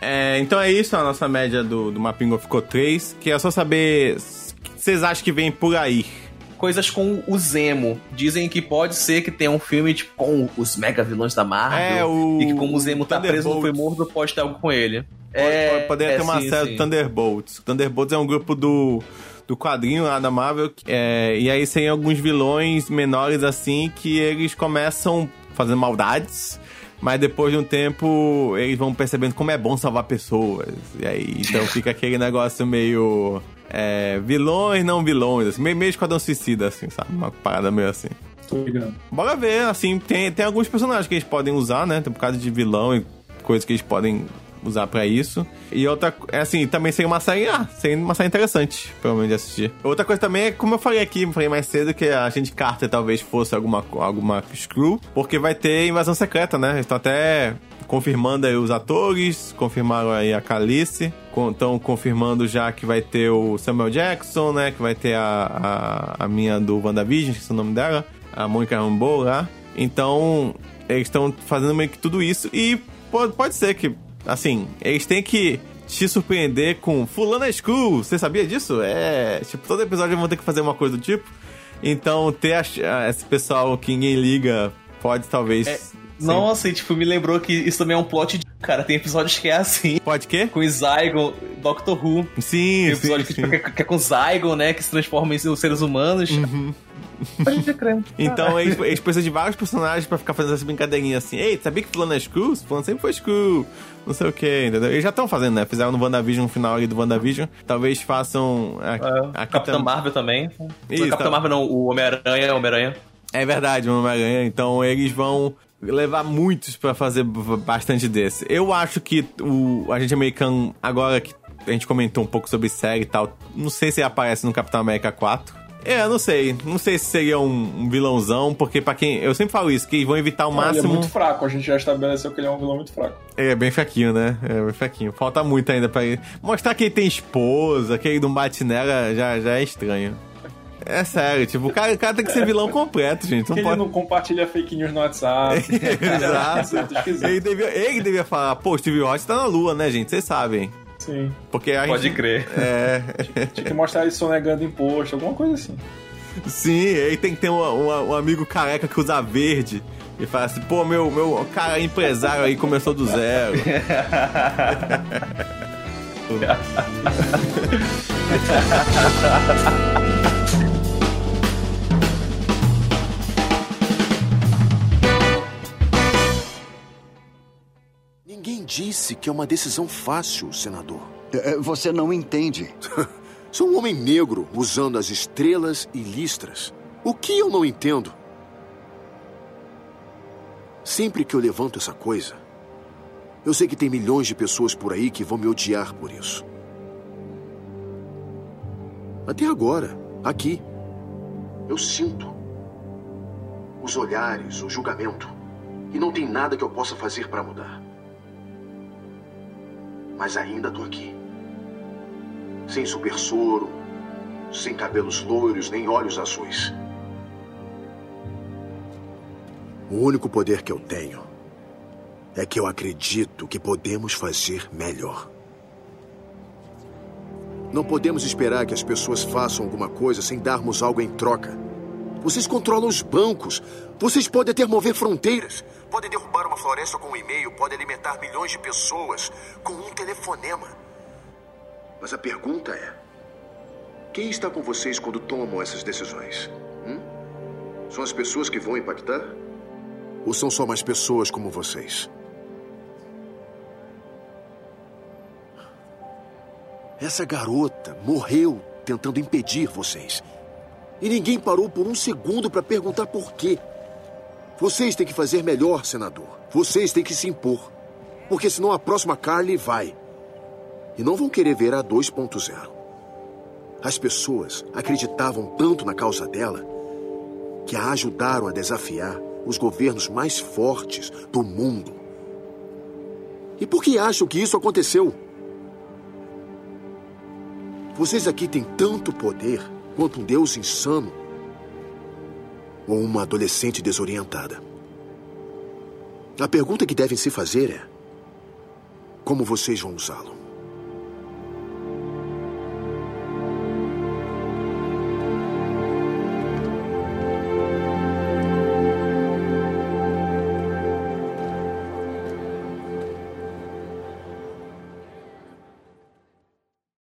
É, então é isso, a nossa média do, do Mapingo ficou 3. Que é só saber o que vocês acham que vem por aí. Coisas com o Zemo. Dizem que pode ser que tenha um filme tipo, com os mega vilões da Marvel. É, o E que como o Zemo tá preso, não foi morto, pode ter algo com ele. Pode- É, pode- Poderia é, ter uma sim, série sim. do Thunderbolts. Thunderbolts é um grupo do, do quadrinho lá da Marvel. É, e aí tem alguns vilões menores assim que eles começam fazendo maldades. Mas depois de um tempo, eles vão percebendo como é bom salvar pessoas. E aí, então fica aquele negócio meio. É, vilões, não vilões, assim, meio, meio esquadrão suicida, assim, sabe? Uma parada meio assim. Tô ligando. Bora ver, assim, tem, tem alguns personagens que eles podem usar, né? Tem por causa de vilão e coisas que eles podem usar pra isso. E outra, é assim, também seria uma série, ah, seria uma série interessante, provavelmente, de assistir. Outra coisa também é, como eu falei aqui, falei mais cedo, que a gente Carter talvez fosse alguma, alguma screw, porque vai ter invasão secreta, né? Eles estão até confirmando aí os atores, confirmaram aí a Calice, estão confirmando já que vai ter o Samuel Jackson, né? Que vai ter a, a, a minha do WandaVision, que é o nome dela, a Monica Rambeau lá. Então, eles estão fazendo meio que tudo isso e pode, pode ser que, assim, eles têm que te surpreender com Fulana School. Você sabia disso? É, tipo, todo episódio vão ter que fazer uma coisa do tipo. Então, ter a- esse pessoal que ninguém liga pode talvez. É. Nossa, e tipo, me lembrou que isso também é um plot de. Cara, tem episódios que é assim. Pode quê? Com o Zygon, Doctor Who. Sim, Tem episódio sim, que, sim. tipo, que, que é com o Zygon, né? Que se transforma em seres humanos. Pode crer. (laughs) Então eles, eles precisam de vários personagens pra ficar fazendo essa brincadeirinha assim. Ei, sabia que fulano é Screw? Fulano sempre foi Screw. Não sei o que, entendeu? Eles já estão fazendo, né? Fizeram no WandaVision, no final ali do WandaVision. Talvez façam aqui, É, aqui Capitão tam- Marvel também. Isso, o Capitão tá. Marvel não, o Homem-Aranha, Homem-Aranha. É verdade, o Homem-Aranha. Então eles vão levar muitos pra fazer bastante desse. Eu acho que o agente americano, agora que a gente comentou um pouco sobre série e tal, não sei se ele aparece no Capitão América 4. É, não sei. Não sei se seria um, vilãozão, porque pra quem. Eu sempre falo isso, que vão evitar o Não, Ele máximo. é muito fraco, a gente já estabeleceu que ele é um vilão muito fraco. É, bem fraquinho, né? É, bem fraquinho. Falta muito ainda pra ele. Mostrar que ele tem esposa, que ele não bate nela, já, já é estranho. É sério, tipo, o cara, o cara tem que ser vilão completo, gente. Não Que pode. ele não compartilha fake news no WhatsApp. (laughs) Exato. Ele devia, ele devia falar, pô, Steve Rogers tá na lua, né, gente? Vocês sabem. Sim. Porque a Pode gente... crer. É. Tinha que mostrar ele sonegando imposto, alguma coisa assim. Sim, ele tem que ter um, um- um amigo careca que usa verde. E fala assim, pô, meu, meu cara empresário aí começou do zero. (laughs) (laughs) (laughs) Ninguém disse que é uma decisão fácil, senador. É, Você não entende. (laughs) Sou um homem negro usando as estrelas e listras. O que eu não entendo? Sempre que eu levanto essa coisa, eu sei que tem milhões de pessoas por aí que vão me odiar por isso. Até agora, aqui, eu sinto os olhares, o julgamento. E não tem nada que eu possa fazer para mudar. Mas ainda tô aqui. Sem super soro, sem cabelos loiros nem olhos azuis. O único poder que eu tenho é que eu acredito que podemos fazer melhor. Não podemos esperar que as pessoas façam alguma coisa sem darmos algo em troca. Vocês controlam os bancos. Vocês podem até mover fronteiras. Podem derrubar uma floresta com um e-mail. Podem alimentar milhões de pessoas com um telefonema. Mas a pergunta é: quem está com vocês quando tomam essas decisões? Hum? São as pessoas que vão impactar? Ou são só mais pessoas como vocês? Essa garota morreu tentando impedir vocês. E ninguém parou por um segundo para perguntar por quê. Vocês têm que fazer melhor, senador. Vocês têm que se impor. Porque senão a próxima Carly vai. E não vão querer ver a 2.0. As pessoas acreditavam tanto na causa dela que a ajudaram a desafiar os governos mais fortes do mundo. E por que acham que isso aconteceu? Vocês aqui têm tanto poder quanto um deus insano ou uma adolescente desorientada. A pergunta que devem se fazer é: como vocês vão usá-lo?